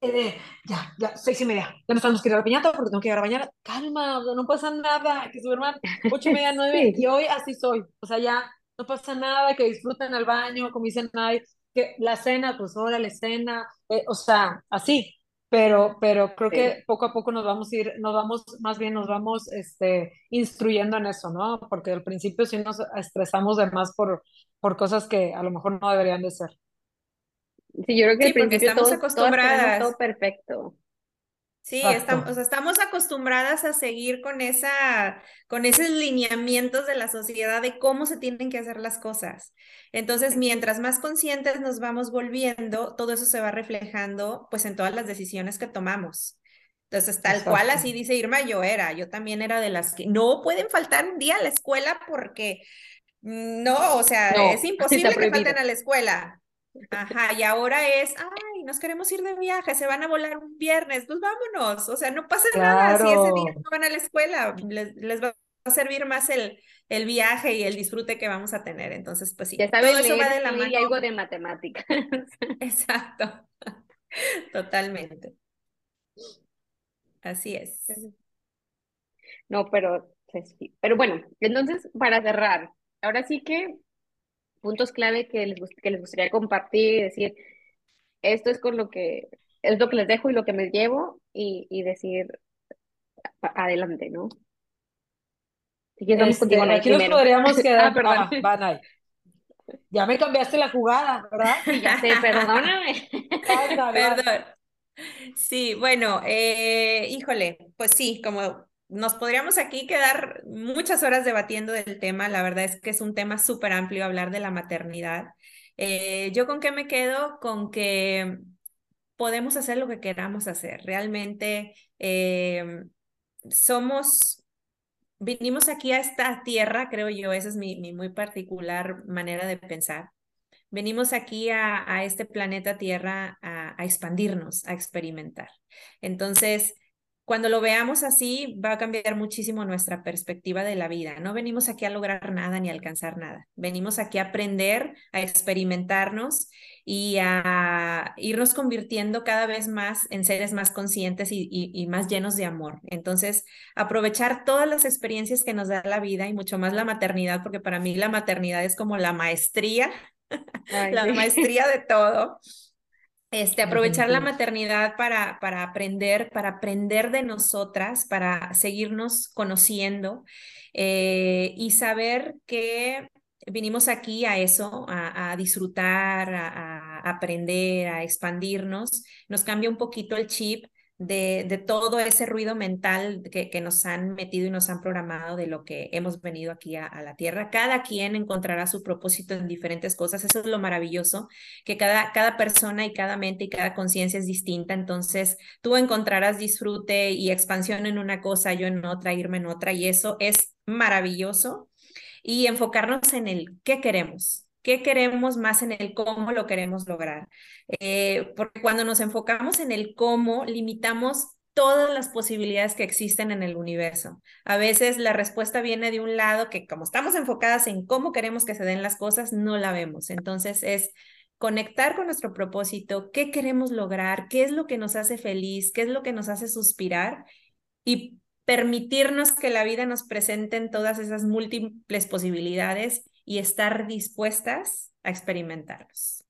Eh, ya, ya, seis y media, ya nos tenemos que ir a la piñata porque tengo que ir a mañana. Calma, no pasa nada, que su hermano, ocho y media, nueve, y hoy así soy. O sea, ya no pasa nada, que disfruten el baño, como dicen ahí, que la cena, pues órale, cena, eh, o sea, así. Pero, pero creo que poco a poco nos vamos a ir, nos vamos, más bien nos vamos este, instruyendo en eso, ¿no? Porque al principio sí nos estresamos de más por, por cosas que a lo mejor no deberían de ser. Sí, yo creo que al principio estamos acostumbradas. todo perfecto. Sí, estamos, estamos acostumbradas a seguir con, esa, con esos lineamientos de la sociedad de cómo se tienen que hacer las cosas. Entonces, mientras más conscientes nos vamos volviendo, todo eso se va reflejando pues en todas las decisiones que tomamos. Entonces, tal cual así dice Irma, yo era, yo también era de las que no pueden faltar un día a la escuela porque no, o sea, es imposible que falten a la escuela. Ajá, y ahora es, ay, nos queremos ir de viaje, se van a volar un viernes, pues vámonos, o sea, no pasa nada si ese día no van a la escuela, les, va a servir más el, el viaje y el disfrute que vamos a tener, entonces, pues sí, ya todo eso va de la mano. Y algo de matemáticas. Exacto, totalmente. Así es. No, pero, pero bueno, entonces, para cerrar, ahora sí que puntos clave que les, que les gustaría compartir y decir, esto es con lo que, es lo que les dejo y lo que me llevo y, y decir, adelante, ¿no? Si quieres, este, aquí nos podríamos quedar, ah, perdón. Ah, ya me cambiaste la jugada, ¿verdad? ya sé, perdóname. Perdón. Sí, bueno, eh, híjole, pues sí, como nos podríamos aquí quedar muchas horas debatiendo del tema. La verdad es que es un tema súper amplio hablar de la maternidad. Eh, yo con qué me quedo? Con que podemos hacer lo que queramos hacer. Realmente eh, somos, vinimos aquí a esta tierra, creo yo, esa es mi, mi muy particular manera de pensar. Venimos aquí a, a este planeta Tierra a, a expandirnos, a experimentar. Entonces, cuando lo veamos así, va a cambiar muchísimo nuestra perspectiva de la vida. No venimos aquí a lograr nada ni a alcanzar nada. Venimos aquí a aprender, a experimentarnos y a irnos convirtiendo cada vez más en seres más conscientes y, más llenos de amor. Entonces, aprovechar todas las experiencias que nos da la vida y mucho más la maternidad, porque para mí la maternidad es como la maestría, la maestría de todo. Este, aprovechar la maternidad para, para aprender, para aprender de nosotras, para seguirnos conociendo eh, y saber que vinimos aquí a eso, a, disfrutar, a, aprender, a expandirnos. Nos cambia un poquito el chip de, todo ese ruido mental que, que, nos han metido y nos han programado de lo que hemos venido aquí a, la Tierra. Cada quien encontrará su propósito en diferentes cosas. Eso es lo maravilloso, que cada, cada persona y cada mente y cada conciencia es distinta. Entonces, tú encontrarás disfrute y expansión en una cosa, yo en otra, irme en otra, y eso es maravilloso. Y enfocarnos en el qué queremos, qué queremos más en el cómo lo queremos lograr. Eh, porque cuando nos enfocamos en el cómo, limitamos todas las posibilidades que existen en el universo. A veces la respuesta viene de un lado que como estamos enfocadas en cómo queremos que se den las cosas, no la vemos. Entonces es conectar con nuestro propósito, qué queremos lograr, qué es lo que nos hace feliz, qué es lo que nos hace suspirar y permitirnos que la vida nos presente en todas esas múltiples posibilidades y estar dispuestas a experimentarlos.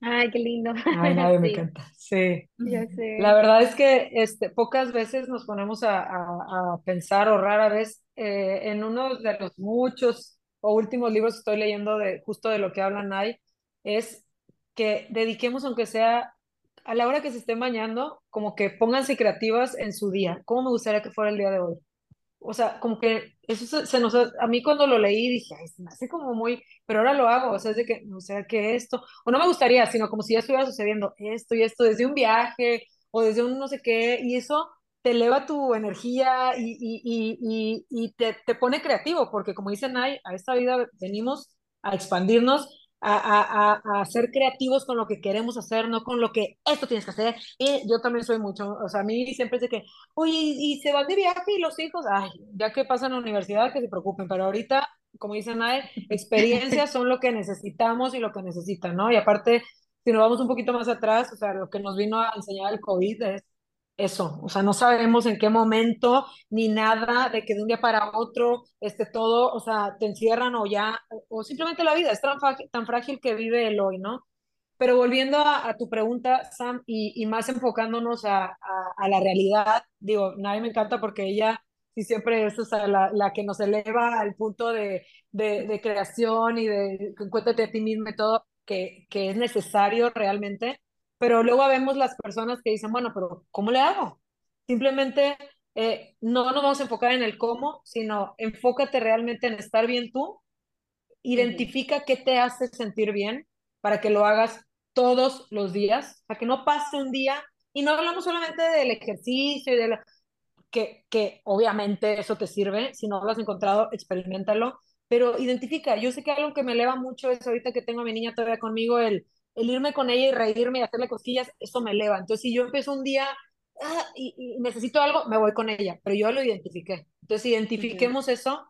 Ay, qué lindo. Ay, nadie me encanta. Sí. La verdad es que este, pocas veces nos ponemos a, a, pensar, o rara vez, eh, en uno de los muchos o últimos libros que estoy leyendo de justo de lo que hablan ahí, es que dediquemos, aunque sea a la hora que se estén bañando, como que pónganse creativas en su día. ¿Cómo me gustaría que fuera el día de hoy? O sea, como que eso se, nos... A mí cuando lo leí dije, ay, se me hace como muy... Pero ahora lo hago, o sea, es de que me gustaría que esto... O no me gustaría, sino como si ya estuviera sucediendo esto y esto desde un viaje o desde un no sé qué, y eso te eleva tu energía y, y, y, y te, te, pone creativo, porque como dicen, ay, a esta vida venimos a expandirnos a, a, a, ser creativos con lo que queremos hacer, no con lo que esto tienes que hacer. Y yo también soy mucho, o sea, a mí siempre es de que, oye, y, se van de viaje y los hijos, ay, ya que pasan a la universidad, que se preocupen, pero ahorita, como dicen, ay, experiencias son lo que necesitamos y lo que necesitan, ¿no? Y aparte, si nos vamos un poquito más atrás, o sea, lo que nos vino a enseñar el COVID es eso, o sea, no sabemos en qué momento ni nada de que de un día para otro este todo, o sea, te encierran o ya, o simplemente la vida es tan, tan frágil que vive el hoy, ¿no? Pero volviendo a, tu pregunta, Sam, y, y más enfocándonos a, a, la realidad, digo, nadie me encanta porque ella sí siempre es o sea, la, la, que nos eleva al punto de, de, de creación y de encuéntrate a ti mismo y todo, que, que es necesario realmente pero luego vemos las personas que dicen, bueno, pero ¿cómo le hago? Simplemente eh, no nos vamos a enfocar en el cómo, sino enfócate realmente en estar bien tú, identifica qué te hace sentir bien para que lo hagas todos los días, para que no pase un día, y no hablamos solamente del ejercicio y de la, que, que obviamente eso te sirve, si no lo has encontrado, experimentalo, pero identifica, yo sé que algo que me eleva mucho es ahorita que tengo a mi niña todavía conmigo, el, el irme con ella y reírme y hacerle cosquillas, eso me eleva. Entonces, si yo empiezo un día ah, y, necesito algo, me voy con ella, pero yo lo identifiqué. Entonces, identifiquemos eso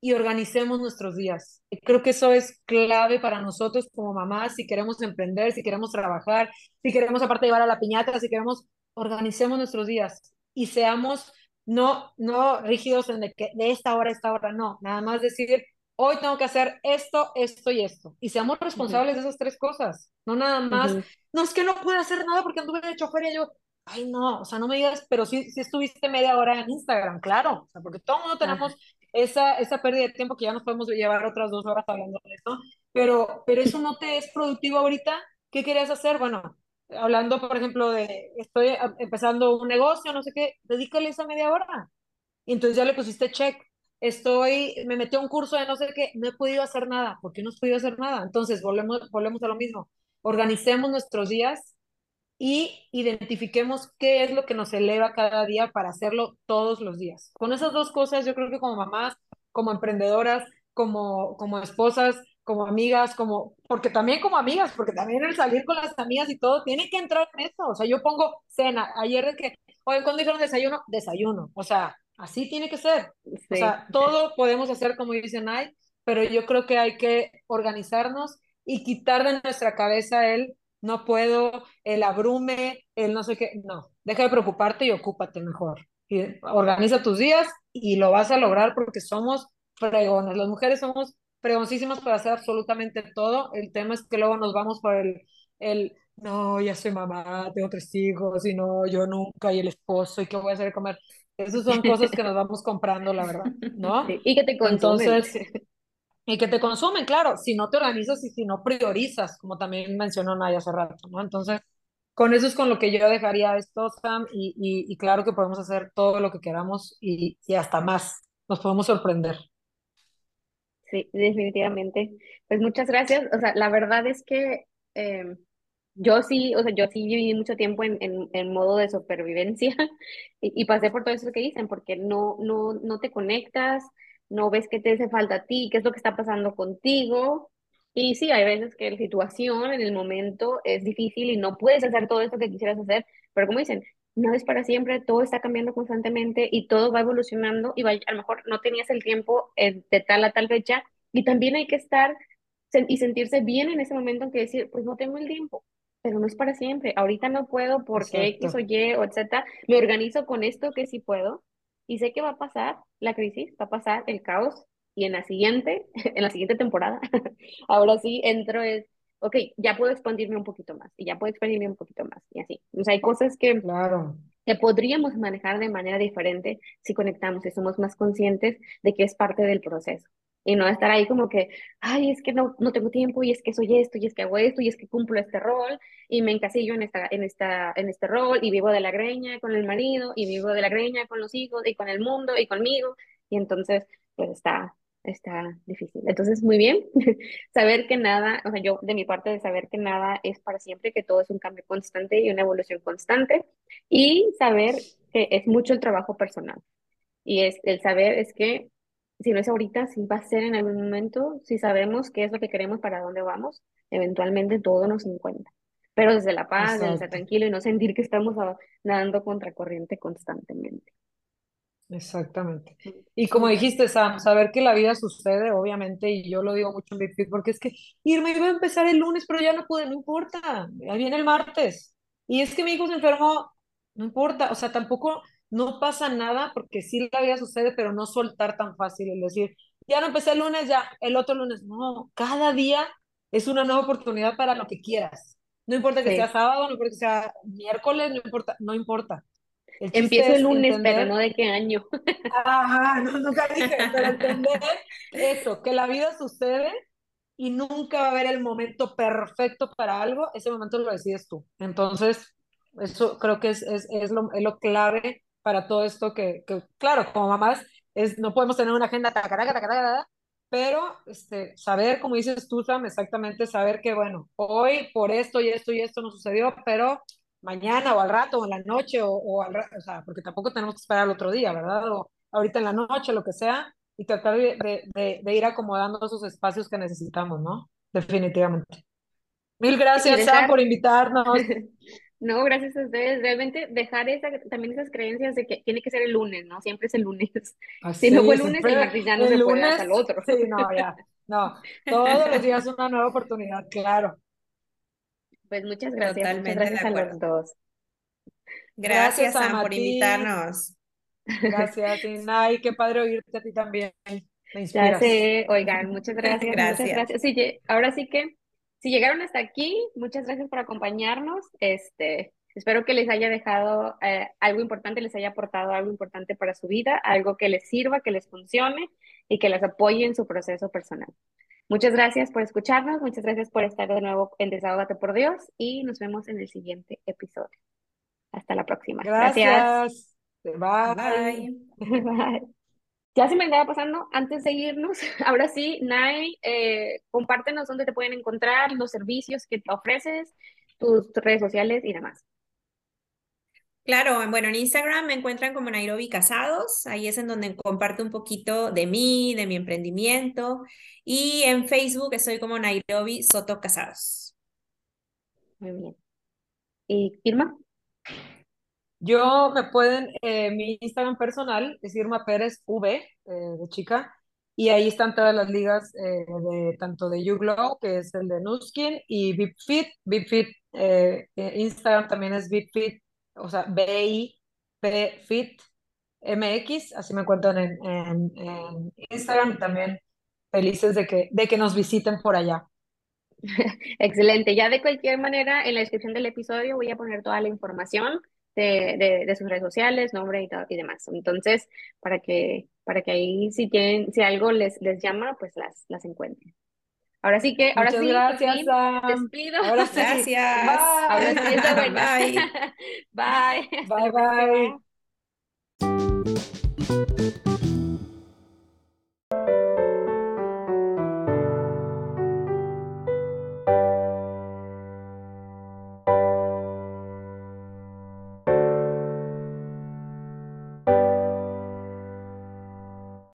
y organicemos nuestros días. Creo que eso es clave para nosotros como mamás, si queremos emprender, si queremos trabajar, si queremos aparte llevar a la piñata, si queremos, organicemos nuestros días y seamos no, no rígidos en de, que de esta hora a esta hora, no, nada más decir, hoy tengo que hacer esto, esto y esto. Y seamos responsables de esas tres cosas, no nada más. No es que no puedo hacer nada porque anduve de chofer y yo, ay no, o sea, no me digas, pero sí, sí estuviste media hora en Instagram, claro, o sea, porque todo el mundo tenemos esa, esa pérdida de tiempo que ya nos podemos llevar otras dos horas hablando de esto, pero, pero eso no te es productivo ahorita. ¿Qué querías hacer? Bueno, hablando, por ejemplo, de estoy empezando un negocio, no sé qué, dedícale esa media hora. Y entonces ya le pusiste check estoy, me metí a un curso de no sé qué, no he podido hacer nada. ¿Por qué no he podido hacer nada? Entonces, volvemos, volvemos a lo mismo. Organicemos nuestros días y identifiquemos qué es lo que nos eleva cada día para hacerlo todos los días. Con esas dos cosas, yo creo que como mamás, como emprendedoras, como, como esposas, como amigas, como, porque también como amigas, porque también el salir con las amigas y todo, tiene que entrar en eso. O sea, yo pongo cena. Ayer de que, oye, cuando dijeron desayuno, desayuno. O sea, Así tiene que ser. O sea, todo podemos hacer como dicen ahí, pero yo creo que hay que organizarnos y quitar de nuestra cabeza el no puedo, el abrume, el no sé qué. No, deja de preocuparte y ocúpate mejor. Y organiza tus días y lo vas a lograr porque somos fregones. Las mujeres somos fregoncísimas para hacer absolutamente todo. El tema es que luego nos vamos por el, el no, ya soy mamá, tengo tres hijos y no, yo nunca, y el esposo, y qué voy a hacer de comer. Esas son cosas que nos vamos comprando, la verdad, ¿no? y que te consumen. Entonces, y que te consumen, claro, si no te organizas y si no priorizas, como también mencionó Naya hace rato, ¿no? Entonces, con eso es con lo que yo dejaría esto, Sam, y, y, claro que podemos hacer todo lo que queramos y, y hasta más, nos podemos sorprender. Sí, definitivamente. Pues muchas gracias. O sea, la verdad es que eh, yo sí, o sea, yo sí viví mucho tiempo en, en, en modo de supervivencia y, pasé por todo eso que dicen, porque no, no, no te conectas, no ves qué te hace falta a ti, qué es lo que está pasando contigo. Y sí, hay veces que la situación en el momento es difícil y no puedes hacer todo esto que quisieras hacer, pero como dicen, no es para siempre, todo está cambiando constantemente y todo va evolucionando y va, a lo mejor no tenías el tiempo eh, de tal a tal fecha y también hay que estar y sentirse bien en ese momento en que decir, pues no tengo el tiempo, pero no es para siempre. Ahorita no puedo porque X o Y o Z. Me organizo con esto que sí puedo y sé que va a pasar la crisis, va a pasar el caos y en la siguiente, en la siguiente temporada, ahora sí entro es, ok, ya puedo expandirme un poquito más y ya puedo expandirme un poquito más y así. O sea, hay cosas que, claro. que podríamos manejar de manera diferente si conectamos y somos más conscientes de que es parte del proceso y no estar ahí como que, ay, es que no, no tengo tiempo y es que soy esto y es que hago esto y es que cumplo este rol y me encasillo en, esta, en, esta, en este rol y vivo de la greña con el marido y vivo de la greña con los hijos y con el mundo y conmigo y entonces pues está, está difícil. Entonces, muy bien, saber que nada, o sea, yo de mi parte de saber que nada es para siempre, que todo es un cambio constante y una evolución constante y saber que es mucho el trabajo personal. Y es, el saber es que si no es ahorita, si va a ser en algún momento, si sabemos qué es lo que queremos, para dónde vamos, eventualmente todo nos encuentra. Pero desde la paz, desde tranquilo y no sentir que estamos nadando contra corriente constantemente. Exactamente. Y como dijiste, Sam, saber que la vida sucede, obviamente, y yo lo digo mucho en BitFit, porque es que irme iba a empezar el lunes, pero ya no pude, no importa, ahí viene el martes. Y es que mi hijo se enfermó, no importa, o sea, tampoco, no pasa nada porque sí la vida sucede, pero no soltar tan fácil el decir, ya no empecé el lunes, ya el otro lunes. No, cada día es una nueva oportunidad para lo que quieras. No importa que sea sábado, no importa que sea miércoles, no importa, no importa. Empiezo el lunes, pero no de qué año. Ajá, no, nunca dije, pero entender eso, que la vida sucede y nunca va a haber el momento perfecto para algo, ese momento lo decides tú. Entonces, eso creo que es, es, es, lo, es lo clave para todo esto que, que, claro, como mamás, es, no podemos tener una agenda, pero este, saber, como dices tú, Sam, exactamente saber que, bueno, hoy por esto y esto y esto no sucedió, pero mañana o al rato o en la noche o, o al rato, o sea, porque tampoco tenemos que esperar el otro día, ¿verdad? O ahorita en la noche, lo que sea, y tratar de, de, de ir acomodando esos espacios que necesitamos, ¿no? Definitivamente. Mil gracias, Sam, por invitarnos. No, gracias a ustedes. Realmente dejar esa, también esas creencias de que tiene que ser el lunes, ¿no? Siempre es el lunes. si no fue el lunes, el martes ya no se lunes, puede hasta el otro. Sí, no, ya. No, todos los días una nueva oportunidad, claro. Pues muchas gracias. muchas gracias a los dos. Gracias, Sam, por invitarnos. Gracias, Inay. Qué padre oírte a ti también. Me inspiras. Ya sé. Oigan, muchas gracias. gracias. Muchas gracias. Sí, ahora sí que si llegaron hasta aquí, muchas gracias por acompañarnos. Este, espero que les haya dejado eh, algo importante, les haya aportado algo importante para su vida, algo que les sirva, que les funcione y que les apoye en su proceso personal. Muchas gracias por escucharnos, muchas gracias por estar de nuevo en Desahógate por Dios y nos vemos en el siguiente episodio. Hasta la próxima. Gracias. Bye. Bye ya se me andaba pasando, antes de irnos, ahora sí, Nay, eh, compártenos dónde te pueden encontrar, los servicios que te ofreces, tus redes sociales y demás. Claro, bueno, en Instagram me encuentran como Nairobi Casados, ahí es en donde comparto un poquito de mí, de mi emprendimiento, y en Facebook estoy como Nairobi Soto Casados. Muy bien. ¿Y Irma? Yo me pueden, eh, mi Instagram personal es Irma Pérez V, eh, de chica, y ahí están todas las ligas, eh, de, tanto de YouGlow, que es el de Nuskin, y VipFit. VipFit, Instagram también es VipFit, o sea, B-I-P-Fit MX, así me encuentran en, en, en Instagram, también felices de que, de que nos visiten por allá. Excelente. Ya de cualquier manera, en la descripción del episodio voy a poner toda la información de, de, sus redes sociales, nombre y, y demás. Entonces, para que, para que ahí si tienen, si algo les, les llama, pues las, las encuentren. Ahora sí que, ahora sí, gracias, despido. Ahora sí. Gracias. Bye. Ahora sí, bye. bye. Bye, bye. bye.